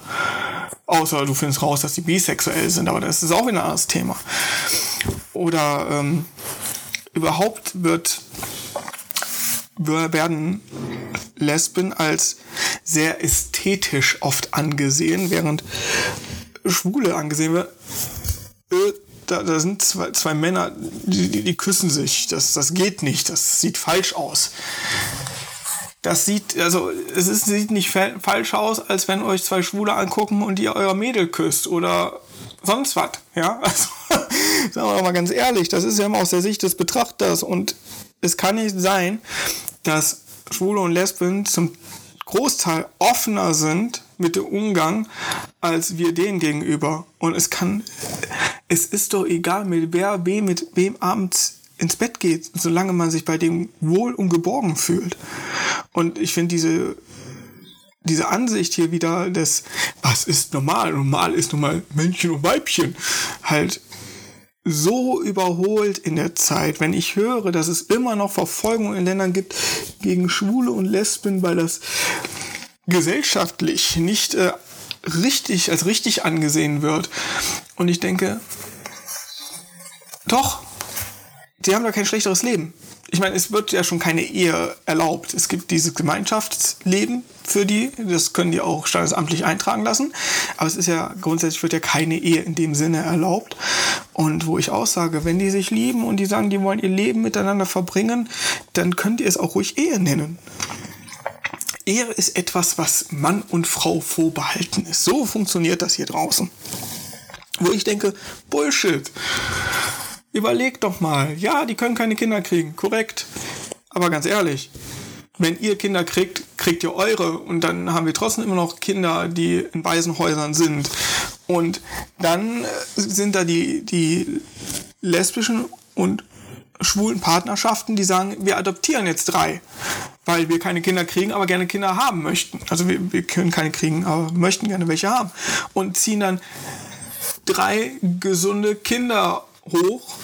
Außer du findest raus, dass die bisexuell sind, aber das ist auch wieder ein anderes Thema. Oder ähm, überhaupt wird werden Lesben als sehr ästhetisch oft angesehen, während Schwule angesehen wird. Äh, da, da sind zwei, zwei Männer, die, die, die küssen sich. Das, das geht nicht. Das sieht falsch aus. Das sieht, also es ist, sieht nicht falsch aus, als wenn euch zwei Schwule angucken und ihr euer Mädel küsst oder sonst was. Ja, also sagen wir mal ganz ehrlich, das ist ja immer aus der Sicht des Betrachters und es kann nicht sein, dass Schwule und Lesben zum Großteil offener sind mit dem Umgang als wir denen gegenüber. Und es kann, es ist doch egal, mit wer wem, mit wem abends ins Bett geht, solange man sich bei dem wohl und geborgen fühlt. Und ich finde diese, diese Ansicht hier wieder des, was ist normal? Normal ist nun mal Männchen und Weibchen. Halt so überholt in der Zeit, wenn ich höre, dass es immer noch Verfolgung in Ländern gibt gegen Schwule und Lesben, weil das gesellschaftlich nicht äh, richtig als richtig angesehen wird. Und ich denke, doch, sie haben da kein schlechteres Leben ich meine, es wird ja schon keine Ehe erlaubt. Es gibt dieses Gemeinschaftsleben für die, das können die auch standesamtlich eintragen lassen. Aber es ist ja grundsätzlich wird ja keine Ehe in dem Sinne erlaubt. Und wo ich auch sage, wenn die sich lieben und die sagen, die wollen ihr Leben miteinander verbringen, dann könnt ihr es auch ruhig Ehe nennen. Ehe ist etwas, was Mann und Frau vorbehalten ist. So funktioniert das hier draußen. Wo ich denke, Bullshit. Überlegt doch mal. Ja, die können keine Kinder kriegen, korrekt. Aber ganz ehrlich, wenn ihr Kinder kriegt, kriegt ihr eure und dann haben wir trotzdem immer noch Kinder, die in Waisenhäusern sind. Und dann äh, sind da die, die lesbischen und schwulen Partnerschaften, die sagen, wir adoptieren jetzt drei, weil wir keine Kinder kriegen, aber gerne Kinder haben möchten. Also wir, wir können keine kriegen, aber möchten gerne welche haben. Und ziehen dann drei gesunde Kinder hoch,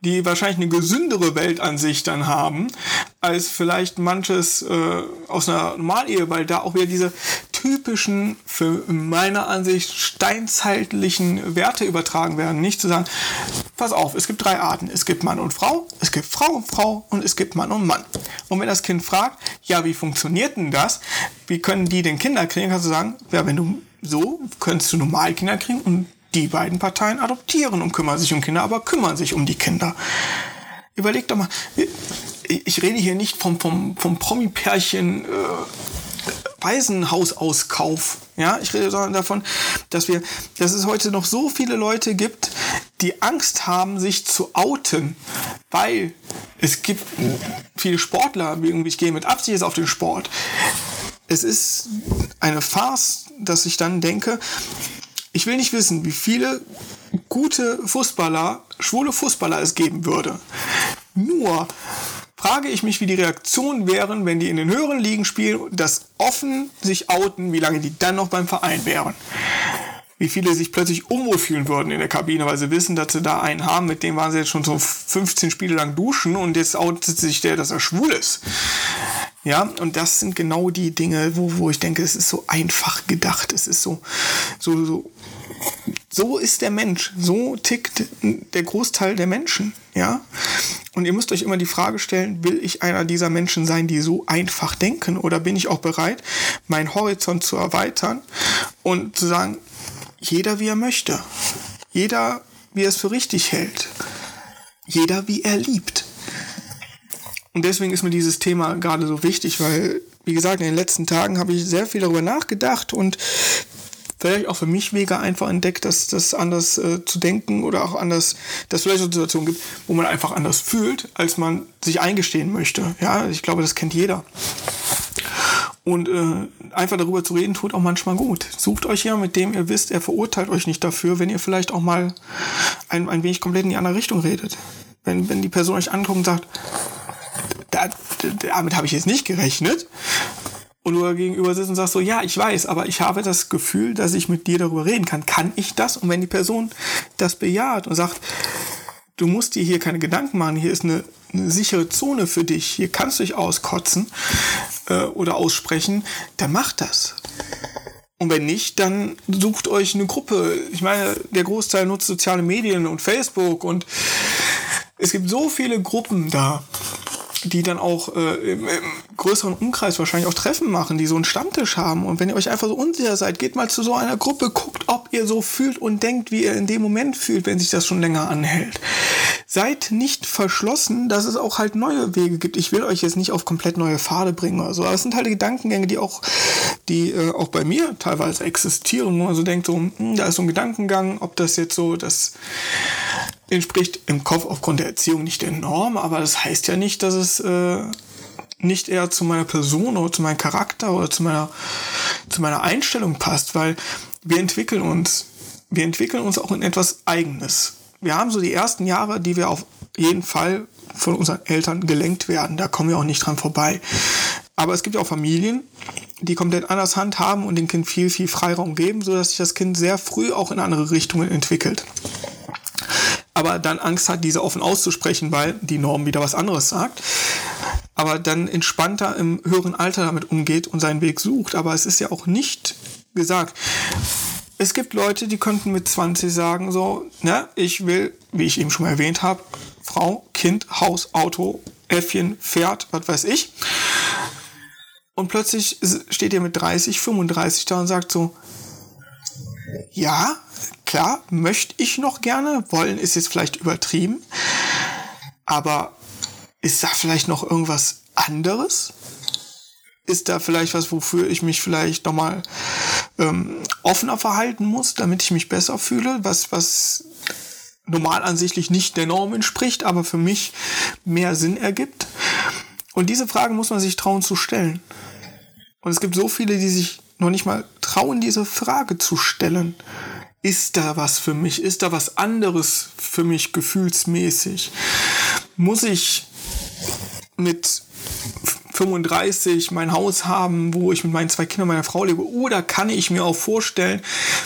die wahrscheinlich eine gesündere Weltansicht dann haben, als vielleicht manches äh, aus einer Normalehe, weil da auch wieder diese typischen, für meiner Ansicht steinzeitlichen Werte übertragen werden. Nicht zu sagen, pass auf, es gibt drei Arten. Es gibt Mann und Frau, es gibt Frau und Frau und es gibt Mann und Mann. Und wenn das Kind fragt, ja, wie funktioniert denn das? Wie können die denn Kinder kriegen? Kannst du sagen, ja, wenn du so, könntest du normal Kinder kriegen und die beiden Parteien adoptieren und kümmern sich um Kinder, aber kümmern sich um die Kinder. Überleg doch mal, ich rede hier nicht vom, vom, vom Promi-Pärchen äh, Waisenhausauskauf. Ja, ich rede davon, dass wir, dass es heute noch so viele Leute gibt, die Angst haben, sich zu outen, weil es gibt viele Sportler, ich gehe mit Absicht auf den Sport. Es ist eine Farce, dass ich dann denke, ich will nicht wissen, wie viele gute Fußballer, schwule Fußballer es geben würde. Nur frage ich mich, wie die Reaktionen wären, wenn die in den höheren Ligen spielen das offen sich outen, wie lange die dann noch beim Verein wären. Wie viele sich plötzlich unwohl fühlen würden in der Kabine, weil sie wissen, dass sie da einen haben, mit dem waren sie jetzt schon so 15 Spiele lang duschen und jetzt outet sich der, dass er schwul ist. Ja, und das sind genau die Dinge, wo, wo ich denke, es ist so einfach gedacht. Es ist so, so, so, so ist der Mensch. So tickt der Großteil der Menschen. Ja. Und ihr müsst euch immer die Frage stellen, will ich einer dieser Menschen sein, die so einfach denken? Oder bin ich auch bereit, meinen Horizont zu erweitern und zu sagen, jeder wie er möchte. Jeder wie er es für richtig hält. Jeder wie er liebt. Und deswegen ist mir dieses Thema gerade so wichtig, weil, wie gesagt, in den letzten Tagen habe ich sehr viel darüber nachgedacht und vielleicht auch für mich Wege einfach entdeckt, dass das anders äh, zu denken oder auch anders, dass es vielleicht auch Situationen gibt, wo man einfach anders fühlt, als man sich eingestehen möchte. Ja, ich glaube, das kennt jeder. Und äh, einfach darüber zu reden, tut auch manchmal gut. Sucht euch jemanden, mit dem ihr wisst, er verurteilt euch nicht dafür, wenn ihr vielleicht auch mal ein, ein wenig komplett in die andere Richtung redet. Wenn, wenn die Person euch anguckt und sagt, da, damit habe ich jetzt nicht gerechnet. Und du gegenüber sitzt und sagst so, ja, ich weiß, aber ich habe das Gefühl, dass ich mit dir darüber reden kann. Kann ich das? Und wenn die Person das bejaht und sagt, du musst dir hier keine Gedanken machen, hier ist eine, eine sichere Zone für dich, hier kannst du dich auskotzen äh, oder aussprechen, dann macht das. Und wenn nicht, dann sucht euch eine Gruppe. Ich meine, der Großteil nutzt soziale Medien und Facebook und es gibt so viele Gruppen da, die dann auch äh, im, im, größeren Umkreis wahrscheinlich auch Treffen machen, die so einen Stammtisch haben. Und wenn ihr euch einfach so unsicher seid, geht mal zu so einer Gruppe, guckt, ob ihr so fühlt und denkt, wie ihr in dem Moment fühlt, wenn sich das schon länger anhält. Seid nicht verschlossen, dass es auch halt neue Wege gibt. Ich will euch jetzt nicht auf komplett neue Pfade bringen oder so, aber es sind halt Gedankengänge, die auch, die äh, auch bei mir teilweise existieren, wo man so denkt, so, hm, da ist so ein Gedankengang, ob das jetzt so das entspricht im Kopf aufgrund der Erziehung nicht der Norm, aber das heißt ja nicht, dass es äh, nicht eher zu meiner Person oder zu meinem Charakter oder zu meiner, zu meiner Einstellung passt, weil wir entwickeln uns, wir entwickeln uns auch in etwas Eigenes. Wir haben so die ersten Jahre, die wir auf jeden Fall von unseren Eltern gelenkt werden. Da kommen wir auch nicht dran vorbei. Aber es gibt auch Familien, die komplett anders handhaben und dem Kind viel, viel Freiraum geben, sodass sich das Kind sehr früh auch in andere Richtungen entwickelt aber dann Angst hat, diese offen auszusprechen, weil die Norm wieder was anderes sagt. Aber dann entspannter im höheren Alter damit umgeht und seinen Weg sucht. Aber es ist ja auch nicht gesagt. Es gibt Leute, die könnten mit 20 sagen, so, ne, ich will, wie ich eben schon mal erwähnt habe, Frau, Kind, Haus, Auto, Äffchen, Pferd, was weiß ich. Und plötzlich steht ihr mit 30, 35 da und sagt so, ja, klar, möchte ich noch gerne. Wollen ist jetzt vielleicht übertrieben. Aber ist da vielleicht noch irgendwas anderes? Ist da vielleicht was, wofür ich mich vielleicht nochmal ähm, offener verhalten muss, damit ich mich besser fühle? Was, was normal ansichtlich nicht der Norm entspricht, aber für mich mehr Sinn ergibt? Und diese Frage muss man sich trauen zu stellen. Und es gibt so viele, die sich noch nicht mal trauen, diese Frage zu stellen ist da was für mich? Ist da was anderes für mich gefühlsmäßig? Muss ich mit 35 mein Haus haben, wo ich mit meinen zwei Kindern, meiner Frau lebe? Oder kann ich mir auch vorstellen,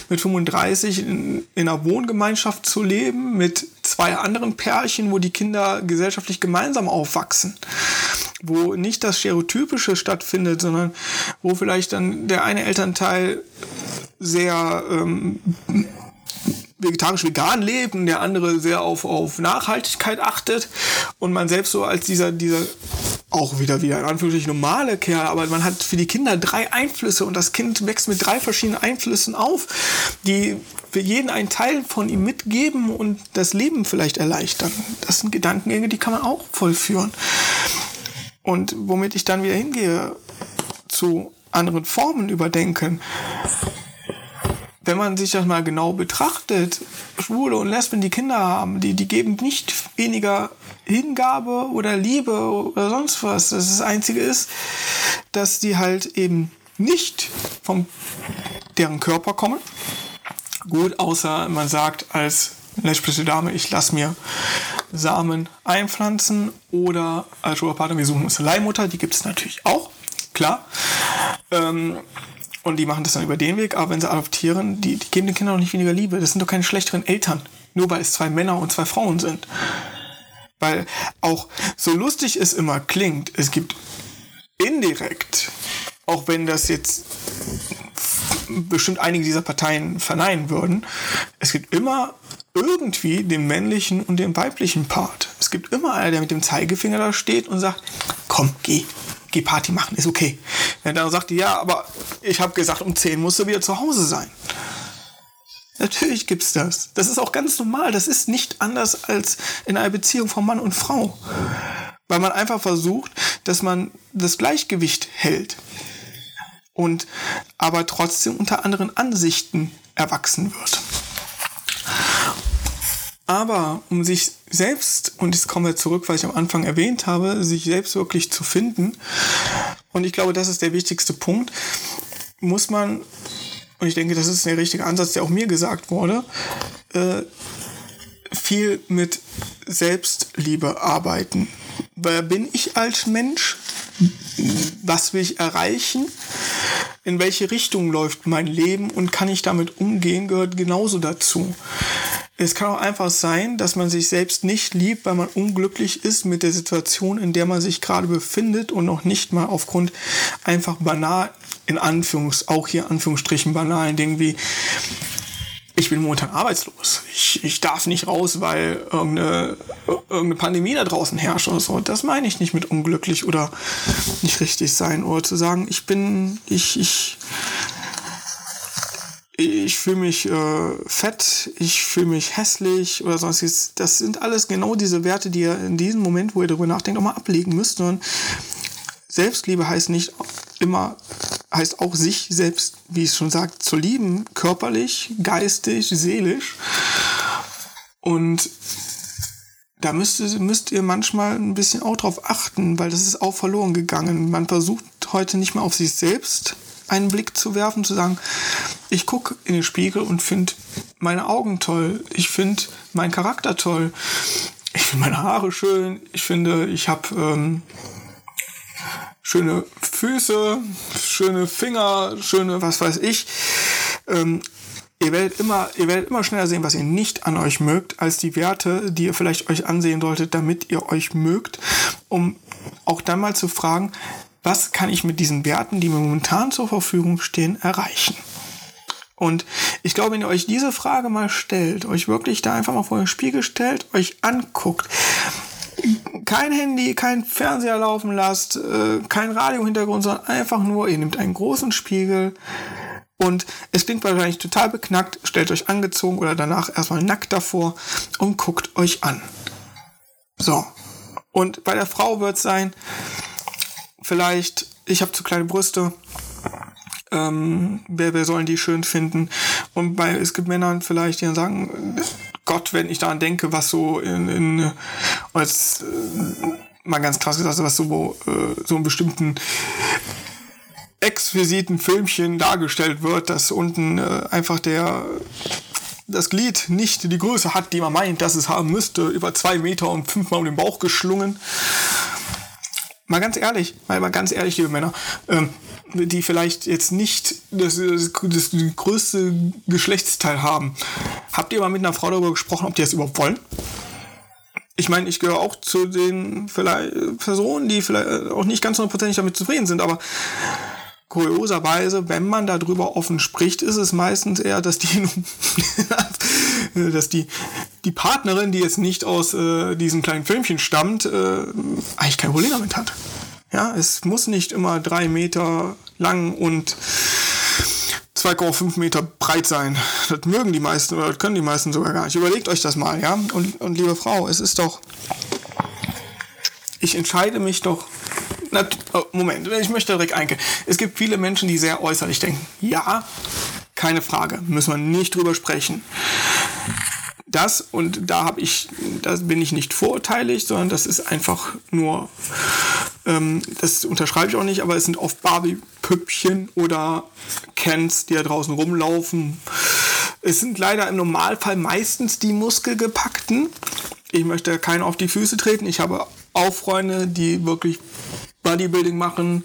mit 35 in, in einer Wohngemeinschaft zu leben, mit zwei anderen Pärchen, wo die Kinder gesellschaftlich gemeinsam aufwachsen? Wo nicht das Stereotypische stattfindet, sondern wo vielleicht dann der eine Elternteil sehr ähm, vegetarisch-vegan lebt und der andere sehr auf, auf Nachhaltigkeit achtet und man selbst so als dieser, dieser auch wieder wieder in Anführungsstrichen normale Kerl, aber man hat für die Kinder drei Einflüsse und das Kind wächst mit drei verschiedenen Einflüssen auf, die für jeden einen Teil von ihm mitgeben und das Leben vielleicht erleichtern. Das sind Gedankengänge, die kann man auch vollführen. Und womit ich dann wieder hingehe zu anderen Formen überdenken wenn man sich das mal genau betrachtet, Schwule und Lesben, die Kinder haben, die, die geben nicht weniger Hingabe oder Liebe oder sonst was. Das, Einzige ist, dass die halt eben nicht von deren Körper kommen. Gut, außer man sagt als lesbische Dame, ich lasse mir Samen einpflanzen oder als Schwulerpartner, wir suchen uns eine Leihmutter, die gibt es natürlich auch, klar. Ähm, und die machen das dann über den Weg, aber wenn sie adoptieren, die, die geben den Kindern auch nicht weniger Liebe. Das sind doch keine schlechteren Eltern, nur weil es zwei Männer und zwei Frauen sind. Weil auch so lustig es immer klingt, es gibt indirekt, auch wenn das jetzt bestimmt einige dieser Parteien verneinen würden, es gibt immer irgendwie den männlichen und den weiblichen Part. Es gibt immer einer, der mit dem Zeigefinger da steht und sagt, komm, geh, geh Party machen, ist okay. Wenn dann sagt die, ja, aber ich habe gesagt, um 10 musst du wieder zu Hause sein. Natürlich gibt's das. Das ist auch ganz normal. Das ist nicht anders als in einer Beziehung von Mann und Frau. Weil man einfach versucht, dass man das Gleichgewicht hält. Und aber trotzdem unter anderen Ansichten erwachsen wird. Aber um sich selbst, und jetzt kommen wir zurück, was ich am Anfang erwähnt habe, sich selbst wirklich zu finden, und ich glaube, das ist der wichtigste Punkt, muss man, und ich denke, das ist der richtige Ansatz, der auch mir gesagt wurde, äh, viel mit Selbstliebe arbeiten. Wer bin ich als Mensch? Was will ich erreichen? In welche Richtung läuft mein Leben und kann ich damit umgehen, gehört genauso dazu. Es kann auch einfach sein, dass man sich selbst nicht liebt, weil man unglücklich ist mit der Situation, in der man sich gerade befindet und noch nicht mal aufgrund einfach banal, in Anführungs, auch hier Anführungsstrichen banalen Dingen wie ich bin momentan arbeitslos. Ich, ich darf nicht raus, weil irgendeine, irgendeine Pandemie da draußen herrscht oder so. Das meine ich nicht mit unglücklich oder nicht richtig sein. Oder zu sagen, ich bin, ich, ich, ich fühle mich äh, fett, ich fühle mich hässlich oder sonstiges. Das sind alles genau diese Werte, die ihr in diesem Moment, wo ihr darüber nachdenkt, auch mal ablegen müsst. Sondern Selbstliebe heißt nicht immer heißt auch sich selbst, wie es schon sagt, zu lieben, körperlich, geistig, seelisch. Und da müsst, müsst ihr manchmal ein bisschen auch drauf achten, weil das ist auch verloren gegangen. Man versucht heute nicht mehr auf sich selbst einen Blick zu werfen, zu sagen, ich gucke in den Spiegel und finde meine Augen toll, ich finde meinen Charakter toll, ich finde meine Haare schön, ich finde, ich habe ähm, schöne Füße, schöne Finger, schöne was weiß ich. Ähm, ihr werdet immer, ihr werdet immer schneller sehen, was ihr nicht an euch mögt, als die Werte, die ihr vielleicht euch ansehen solltet, damit ihr euch mögt, um auch dann mal zu fragen, was kann ich mit diesen Werten, die mir momentan zur Verfügung stehen, erreichen? Und ich glaube, wenn ihr euch diese Frage mal stellt, euch wirklich da einfach mal vor den Spiegel stellt, euch anguckt, kein Handy, kein Fernseher laufen lasst, äh, kein Radio im Hintergrund, sondern einfach nur, ihr nehmt einen großen Spiegel und es klingt wahrscheinlich total beknackt, stellt euch angezogen oder danach erstmal nackt davor und guckt euch an. So. Und bei der Frau wird es sein, vielleicht, ich habe zu kleine Brüste, ähm, wer, wer sollen die schön finden? Und bei, es gibt Männer vielleicht, die dann sagen, Gott, wenn ich daran denke, was so in, in als äh, mal ganz krass gesagt, was so, äh, so in bestimmten exquisiten Filmchen dargestellt wird, dass unten äh, einfach der das Glied nicht die Größe hat, die man meint, dass es haben müsste, über zwei Meter und fünfmal um den Bauch geschlungen. Mal ganz ehrlich, mal, mal ganz ehrlich, liebe Männer, ähm, die vielleicht jetzt nicht das, das, das, größte Geschlechtsteil haben. Habt ihr mal mit einer Frau darüber gesprochen, ob die das überhaupt wollen? Ich meine, ich gehöre auch zu den vielleicht Personen, die vielleicht auch nicht ganz hundertprozentig damit zufrieden sind, aber kurioserweise, wenn man darüber offen spricht, ist es meistens eher, dass die, dass die, die Partnerin, die jetzt nicht aus äh, diesem kleinen Filmchen stammt, äh, eigentlich kein Problem damit hat. Ja, es muss nicht immer drei Meter lang und 2,5 Meter breit sein. Das mögen die meisten oder das können die meisten sogar gar nicht. Überlegt euch das mal, ja. Und, und liebe Frau, es ist doch. Ich entscheide mich doch. Na, oh, Moment, ich möchte direkt eingehen. Es gibt viele Menschen, die sehr äußerlich denken. Ja, keine Frage, müssen wir nicht drüber sprechen das und da habe ich, da bin ich nicht vorurteilig, sondern das ist einfach nur, ähm, das unterschreibe ich auch nicht, aber es sind oft Barbie-Püppchen oder Cans, die da draußen rumlaufen. Es sind leider im Normalfall meistens die muskelgepackten. Ich möchte keinen auf die Füße treten. Ich habe auch Freunde, die wirklich Bodybuilding machen,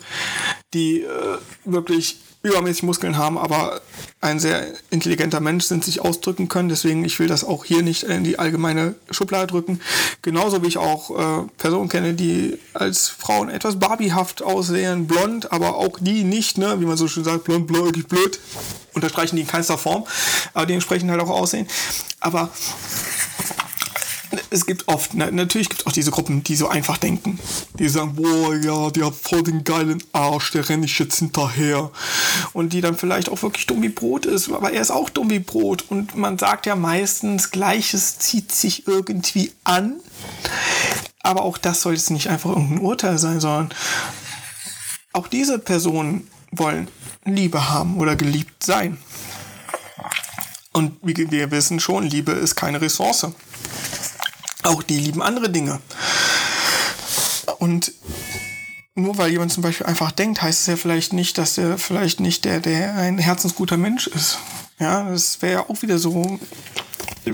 die äh, wirklich übermäßig Muskeln haben, aber ein sehr intelligenter Mensch sind, sich ausdrücken können. Deswegen, ich will das auch hier nicht in die allgemeine Schublade drücken. Genauso wie ich auch äh, Personen kenne, die als Frauen etwas barbiehaft aussehen, blond, aber auch die nicht, ne, wie man so schön sagt, blond, blöd, blöd. Unterstreichen die in keinster Form, aber dementsprechend halt auch aussehen. Aber es gibt oft, ne, natürlich gibt es auch diese Gruppen, die so einfach denken. Die sagen, boah, ja, die hat voll den geilen Arsch, der renne ich jetzt hinterher. Und die dann vielleicht auch wirklich dumm wie Brot ist, aber er ist auch dumm wie Brot. Und man sagt ja meistens, Gleiches zieht sich irgendwie an. Aber auch das soll jetzt nicht einfach irgendein Urteil sein, sondern auch diese Personen wollen Liebe haben oder geliebt sein. Und wie wir wissen schon, Liebe ist keine Ressource. Auch die lieben andere Dinge. Und nur weil jemand zum Beispiel einfach denkt, heißt es ja vielleicht nicht, dass er vielleicht nicht der, der ein herzensguter Mensch ist. Ja, das wäre ja auch wieder so.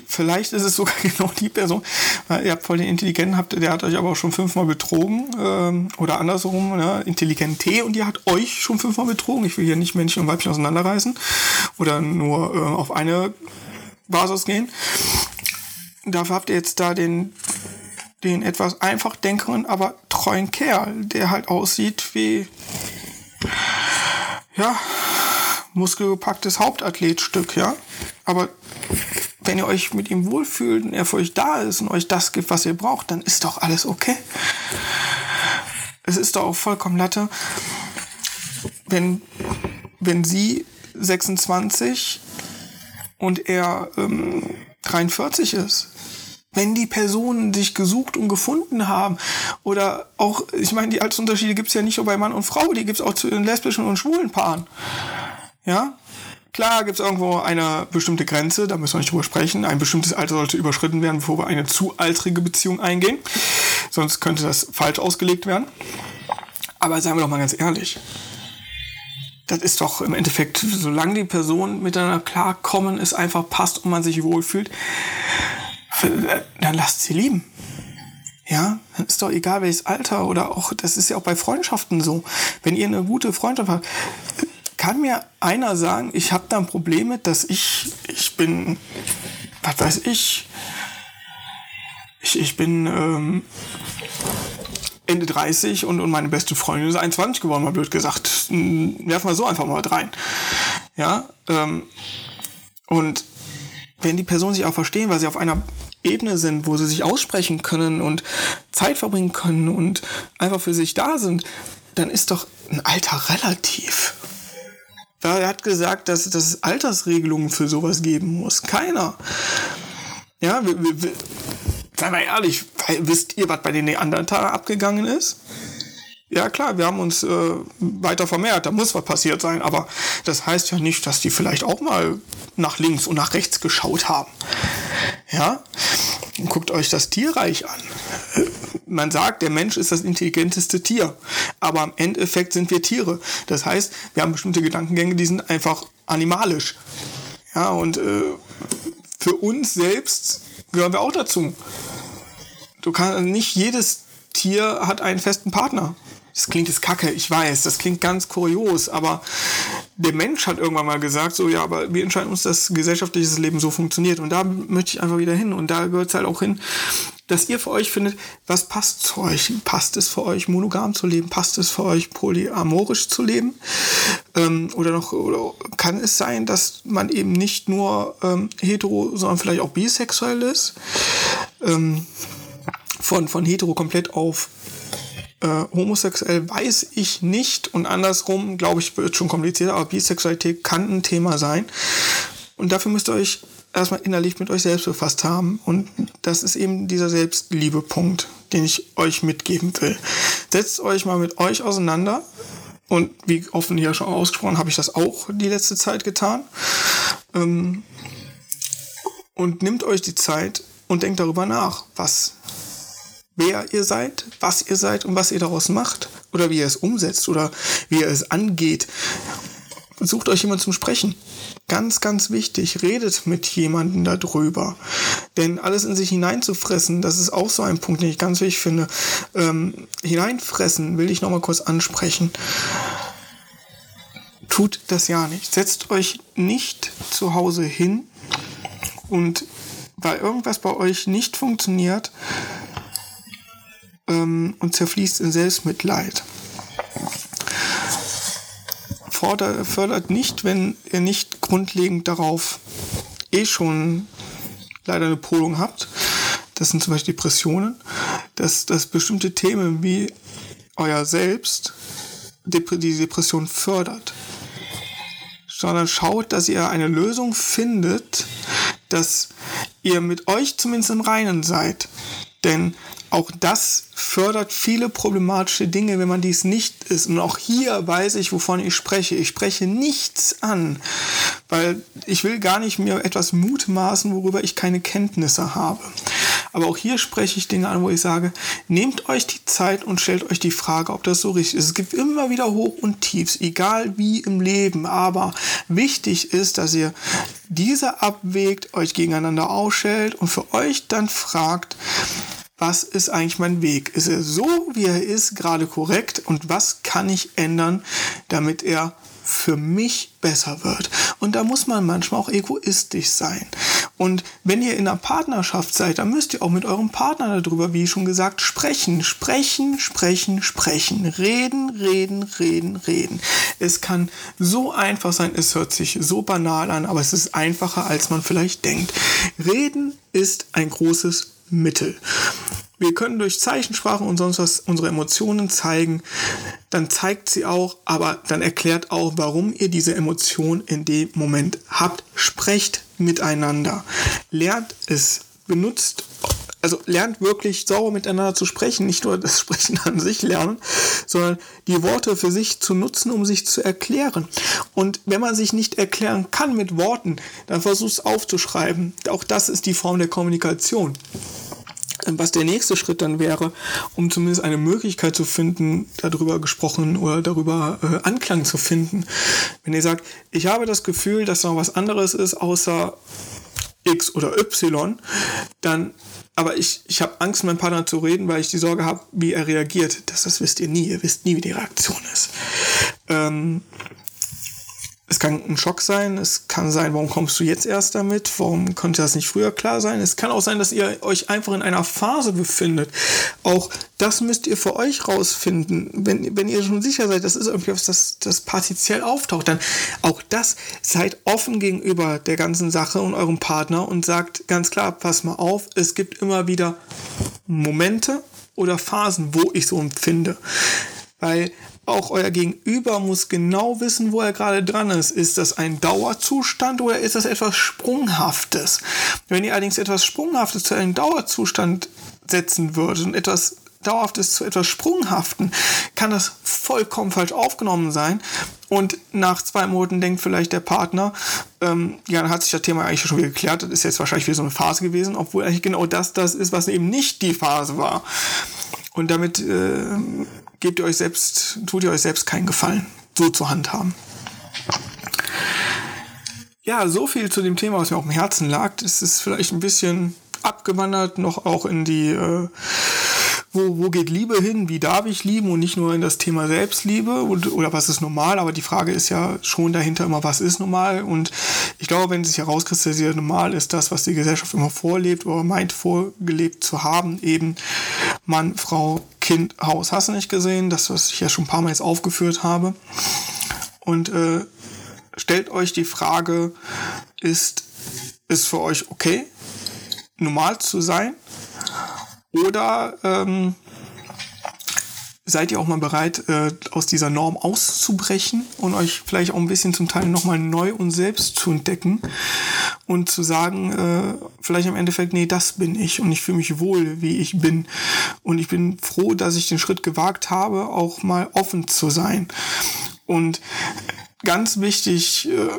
Vielleicht ist es sogar genau die Person, weil ihr habt voll den Intelligenten, habt, der hat euch aber auch schon fünfmal betrogen ähm, oder andersrum, ne? Intelligente und die hat euch schon fünfmal betrogen. Ich will hier nicht Männchen und Weibchen auseinanderreißen oder nur äh, auf eine Basis gehen. Dafür habt ihr jetzt da den den etwas einfach denkenden, aber treuen Kerl, der halt aussieht wie, ja, muskelgepacktes Hauptathletstück, ja. Aber wenn ihr euch mit ihm wohlfühlt und er für euch da ist und euch das gibt, was ihr braucht, dann ist doch alles okay. Es ist doch auch vollkommen Latte, wenn, wenn sie 26 und er ähm, 43 ist wenn die Personen sich gesucht und gefunden haben oder auch, ich meine, die Altersunterschiede gibt es ja nicht nur bei Mann und Frau, die gibt es auch zu den lesbischen und schwulen Paaren. Ja, Klar gibt es irgendwo eine bestimmte Grenze, da müssen wir nicht drüber sprechen. Ein bestimmtes Alter sollte überschritten werden, bevor wir eine zu altrige Beziehung eingehen. Sonst könnte das falsch ausgelegt werden. Aber seien wir doch mal ganz ehrlich. Das ist doch im Endeffekt, solange die Personen miteinander klarkommen, es einfach passt und man sich wohlfühlt, dann lasst sie lieben. Ja, dann ist doch egal welches Alter oder auch, das ist ja auch bei Freundschaften so. Wenn ihr eine gute Freundschaft habt, kann mir einer sagen, ich habe da ein Problem mit, dass ich, ich bin, was weiß ich, ich, ich bin ähm, Ende 30 und, und meine beste Freundin ist 21 geworden, mal blöd gesagt. Werfen wir so einfach mal rein. Ja, ähm, und wenn die Personen sich auch verstehen, weil sie auf einer Ebene sind, wo sie sich aussprechen können und Zeit verbringen können und einfach für sich da sind, dann ist doch ein Alter relativ. Er hat gesagt, dass, dass es Altersregelungen für sowas geben muss. Keiner. Ja, wir, wir, wir, seien wir ehrlich, wisst ihr, was bei den Neandertalern abgegangen ist? Ja klar, wir haben uns äh, weiter vermehrt, da muss was passiert sein, aber das heißt ja nicht, dass die vielleicht auch mal nach links und nach rechts geschaut haben. Ja, guckt euch das Tierreich an. Man sagt, der Mensch ist das intelligenteste Tier, aber im Endeffekt sind wir Tiere. Das heißt, wir haben bestimmte Gedankengänge, die sind einfach animalisch. Ja, und äh, für uns selbst gehören wir auch dazu. Du kannst nicht jedes Tier hat einen festen Partner. Das klingt jetzt kacke, ich weiß, das klingt ganz kurios, aber der Mensch hat irgendwann mal gesagt, so ja, aber wir entscheiden uns, dass gesellschaftliches Leben so funktioniert. Und da möchte ich einfach wieder hin. Und da gehört es halt auch hin, dass ihr für euch findet, was passt zu euch. Passt es für euch, monogam zu leben? Passt es für euch, polyamorisch zu leben? Ähm, oder noch, oder kann es sein, dass man eben nicht nur ähm, hetero, sondern vielleicht auch bisexuell ist? Ähm, von, von hetero komplett auf äh, homosexuell weiß ich nicht und andersrum, glaube ich, wird schon komplizierter, aber Bisexualität kann ein Thema sein. Und dafür müsst ihr euch erstmal innerlich mit euch selbst befasst haben. Und das ist eben dieser Selbstliebe-Punkt, den ich euch mitgeben will. Setzt euch mal mit euch auseinander. Und wie offen hier schon ausgesprochen, habe ich das auch die letzte Zeit getan. Ähm, und nimmt euch die Zeit und denkt darüber nach, was wer ihr seid, was ihr seid und was ihr daraus macht oder wie ihr es umsetzt oder wie ihr es angeht. Sucht euch jemand zum Sprechen. Ganz, ganz wichtig, redet mit jemandem darüber. Denn alles in sich hineinzufressen, das ist auch so ein Punkt, den ich ganz wichtig finde. Ähm, hineinfressen will ich nochmal kurz ansprechen. Tut das ja nicht. Setzt euch nicht zu Hause hin und weil irgendwas bei euch nicht funktioniert, ähm, und zerfließt in Selbstmitleid. Forder, fördert nicht, wenn ihr nicht grundlegend darauf eh schon leider eine Polung habt. Das sind zum Beispiel Depressionen, dass, dass bestimmte Themen wie euer Selbst die Depression fördert. Sondern schaut, dass ihr eine Lösung findet, dass ihr mit euch zumindest im Reinen seid. Denn auch das fördert viele problematische Dinge, wenn man dies nicht ist. Und auch hier weiß ich, wovon ich spreche. Ich spreche nichts an, weil ich will gar nicht mir etwas mutmaßen, worüber ich keine Kenntnisse habe. Aber auch hier spreche ich Dinge an, wo ich sage, nehmt euch die Zeit und stellt euch die Frage, ob das so richtig ist. Es gibt immer wieder Hoch und Tiefs, egal wie im Leben. Aber wichtig ist, dass ihr diese abwägt, euch gegeneinander ausstellt und für euch dann fragt, was ist eigentlich mein Weg? Ist er so, wie er ist, gerade korrekt? Und was kann ich ändern, damit er für mich besser wird. Und da muss man manchmal auch egoistisch sein. Und wenn ihr in einer Partnerschaft seid, dann müsst ihr auch mit eurem Partner darüber, wie schon gesagt, sprechen, sprechen, sprechen, sprechen, reden, reden, reden, reden. Es kann so einfach sein, es hört sich so banal an, aber es ist einfacher, als man vielleicht denkt. Reden ist ein großes Mittel. Wir können durch Zeichensprache und sonst was unsere Emotionen zeigen. Dann zeigt sie auch, aber dann erklärt auch, warum ihr diese Emotion in dem Moment habt. Sprecht miteinander. Lernt es. Benutzt also lernt wirklich sauber miteinander zu sprechen, nicht nur das Sprechen an sich lernen, sondern die Worte für sich zu nutzen, um sich zu erklären. Und wenn man sich nicht erklären kann mit Worten, dann versucht es aufzuschreiben. Auch das ist die Form der Kommunikation was der nächste Schritt dann wäre, um zumindest eine Möglichkeit zu finden, darüber gesprochen oder darüber äh, Anklang zu finden. Wenn ihr sagt, ich habe das Gefühl, dass noch was anderes ist außer X oder Y, dann, aber ich, ich habe Angst, mit meinem Partner zu reden, weil ich die Sorge habe, wie er reagiert. Das, das wisst ihr nie. Ihr wisst nie, wie die Reaktion ist. Ähm, es kann ein Schock sein, es kann sein, warum kommst du jetzt erst damit, warum konnte das nicht früher klar sein. Es kann auch sein, dass ihr euch einfach in einer Phase befindet. Auch das müsst ihr für euch rausfinden. Wenn, wenn ihr schon sicher seid, das ist irgendwie was, das, das partiziell auftaucht, dann auch das, seid offen gegenüber der ganzen Sache und eurem Partner und sagt ganz klar, pass mal auf, es gibt immer wieder Momente oder Phasen, wo ich so empfinde. Weil auch euer Gegenüber muss genau wissen, wo er gerade dran ist. Ist das ein Dauerzustand oder ist das etwas Sprunghaftes? Wenn ihr allerdings etwas Sprunghaftes zu einem Dauerzustand setzen würdet und etwas Dauerhaftes zu etwas Sprunghaften, kann das vollkommen falsch aufgenommen sein. Und nach zwei Monaten denkt vielleicht der Partner, ähm, ja, dann hat sich das Thema eigentlich schon wieder geklärt, das ist jetzt wahrscheinlich wieder so eine Phase gewesen, obwohl eigentlich genau das das ist, was eben nicht die Phase war. Und damit äh, gebt ihr euch selbst, tut ihr euch selbst keinen Gefallen, so zu handhaben. Ja, so viel zu dem Thema, was mir auf dem Herzen lag. Es ist vielleicht ein bisschen abgewandert, noch auch in die äh, wo, wo geht Liebe hin, wie darf ich lieben und nicht nur in das Thema Selbstliebe und, oder was ist normal, aber die Frage ist ja schon dahinter immer, was ist normal und ich glaube, wenn sich herauskristallisiert, normal ist das, was die Gesellschaft immer vorlebt oder meint vorgelebt zu haben, eben Mann, Frau, Kind, Haus. Hast du nicht gesehen? Das, was ich ja schon ein paar Mal jetzt aufgeführt habe. Und äh, stellt euch die Frage, ist es für euch okay, normal zu sein? Oder ähm, seid ihr auch mal bereit, äh, aus dieser Norm auszubrechen und euch vielleicht auch ein bisschen zum Teil nochmal neu und selbst zu entdecken und zu sagen, äh, vielleicht im Endeffekt, nee, das bin ich und ich fühle mich wohl, wie ich bin. Und ich bin froh, dass ich den Schritt gewagt habe, auch mal offen zu sein. Und ganz wichtig, äh,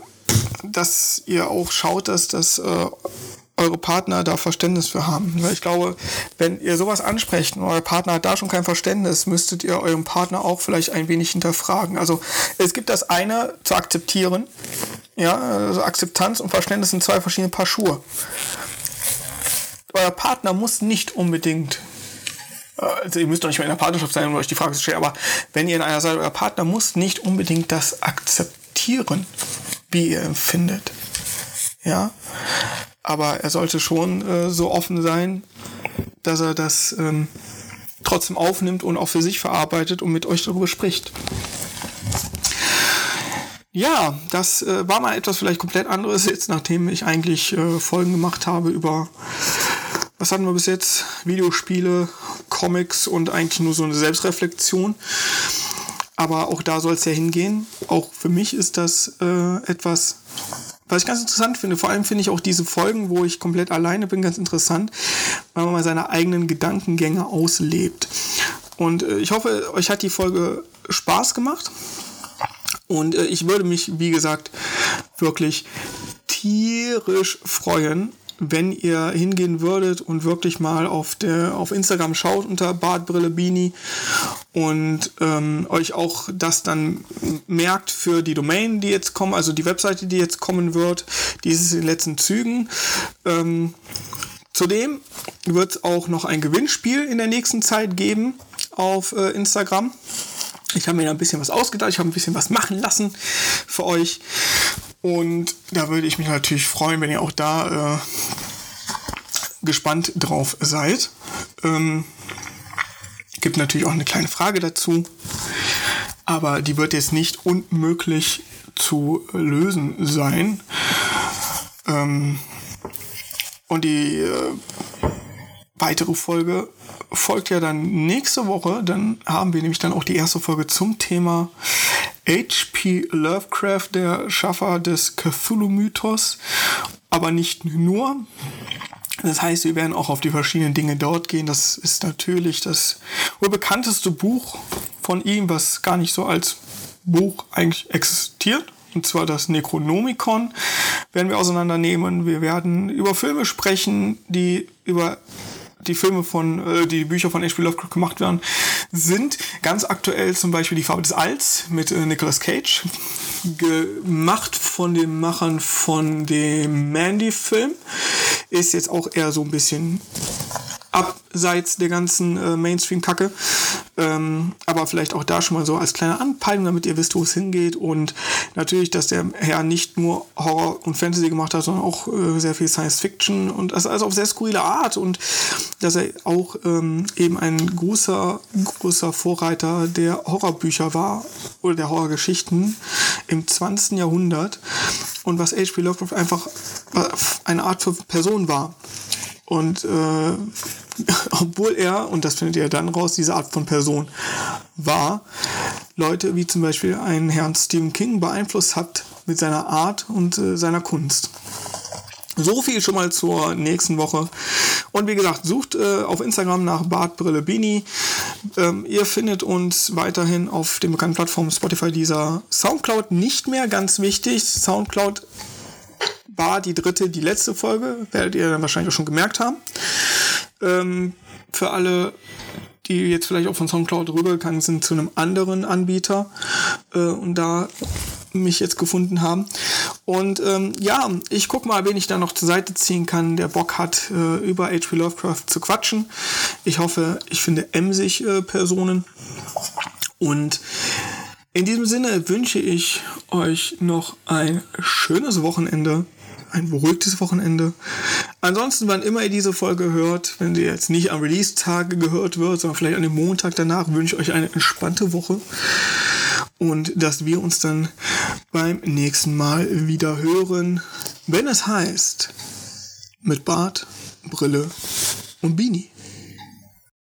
dass ihr auch schaut, dass das äh, eure Partner da Verständnis für haben. Ich glaube, wenn ihr sowas ansprecht und euer Partner hat da schon kein Verständnis, müsstet ihr euren Partner auch vielleicht ein wenig hinterfragen. Also es gibt das eine zu akzeptieren. Ja, also Akzeptanz und Verständnis sind zwei verschiedene Paar Schuhe. Euer Partner muss nicht unbedingt äh, also ihr müsst doch nicht mehr in einer Partnerschaft sein, um euch die Frage zu stellen, aber wenn ihr in einer seid, euer Partner muss nicht unbedingt das akzeptieren, wie ihr empfindet. Ja, aber er sollte schon äh, so offen sein, dass er das ähm, trotzdem aufnimmt und auch für sich verarbeitet und mit euch darüber spricht. Ja, das äh, war mal etwas vielleicht komplett anderes jetzt, nachdem ich eigentlich äh, Folgen gemacht habe über, was hatten wir bis jetzt? Videospiele, Comics und eigentlich nur so eine Selbstreflexion. Aber auch da soll es ja hingehen. Auch für mich ist das äh, etwas, was ich ganz interessant finde, vor allem finde ich auch diese Folgen, wo ich komplett alleine bin, ganz interessant, weil man mal seine eigenen Gedankengänge auslebt. Und äh, ich hoffe, euch hat die Folge Spaß gemacht. Und äh, ich würde mich, wie gesagt, wirklich tierisch freuen, wenn ihr hingehen würdet und wirklich mal auf, der, auf Instagram schaut unter Bartbrille Beanie und ähm, euch auch das dann merkt für die Domain, die jetzt kommen, also die Webseite, die jetzt kommen wird, die ist in den letzten Zügen. Ähm, zudem wird es auch noch ein Gewinnspiel in der nächsten Zeit geben auf äh, Instagram. Ich habe mir da ein bisschen was ausgedacht, ich habe ein bisschen was machen lassen für euch. Und da würde ich mich natürlich freuen, wenn ihr auch da äh, gespannt drauf seid. Ähm, gibt natürlich auch eine kleine Frage dazu, aber die wird jetzt nicht unmöglich zu lösen sein. Ähm, und die äh, weitere Folge folgt ja dann nächste Woche. Dann haben wir nämlich dann auch die erste Folge zum Thema H.P. Lovecraft, der Schaffer des Cthulhu-Mythos. Aber nicht nur. Das heißt, wir werden auch auf die verschiedenen Dinge dort gehen. Das ist natürlich das wohl bekannteste Buch von ihm, was gar nicht so als Buch eigentlich existiert. Und zwar das Necronomicon werden wir auseinandernehmen. Wir werden über Filme sprechen, die über die Filme von, äh, die Bücher von H.P. Lovecraft gemacht werden, sind ganz aktuell zum Beispiel die Farbe des Alls mit äh, Nicolas Cage, gemacht von den Machern von dem Mandy-Film, ist jetzt auch eher so ein bisschen abseits der ganzen äh, Mainstream-Kacke. Ähm, aber vielleicht auch da schon mal so als kleine Anpeilung, damit ihr wisst, wo es hingeht. Und natürlich, dass der Herr nicht nur Horror und Fantasy gemacht hat, sondern auch äh, sehr viel Science Fiction und das also auf sehr skurrile Art. Und dass er auch ähm, eben ein großer, großer Vorreiter der Horrorbücher war oder der Horrorgeschichten im 20. Jahrhundert. Und was H.P. Lovecraft einfach äh, eine Art von Person war. Und äh, obwohl er, und das findet ihr dann raus, diese Art von Person war, Leute wie zum Beispiel einen Herrn Stephen King beeinflusst hat mit seiner Art und äh, seiner Kunst. So viel schon mal zur nächsten Woche. Und wie gesagt, sucht äh, auf Instagram nach Bartbrille Bini. Ähm, ihr findet uns weiterhin auf den bekannten Plattformen Spotify, dieser Soundcloud nicht mehr ganz wichtig. Soundcloud war die dritte, die letzte Folge, werdet ihr dann wahrscheinlich auch schon gemerkt haben. Ähm, für alle, die jetzt vielleicht auch von Soundcloud rübergegangen sind zu einem anderen Anbieter äh, und da mich jetzt gefunden haben. Und ähm, ja, ich guck mal, wen ich da noch zur Seite ziehen kann, der Bock hat, äh, über H.P. Lovecraft zu quatschen. Ich hoffe, ich finde emsig äh, Personen. Und in diesem Sinne wünsche ich euch noch ein schönes Wochenende ein beruhigtes Wochenende. Ansonsten, wann immer ihr diese Folge hört, wenn sie jetzt nicht am Release-Tag gehört wird, sondern vielleicht an dem Montag danach, wünsche ich euch eine entspannte Woche und dass wir uns dann beim nächsten Mal wieder hören, wenn es heißt, mit Bart, Brille und Beanie.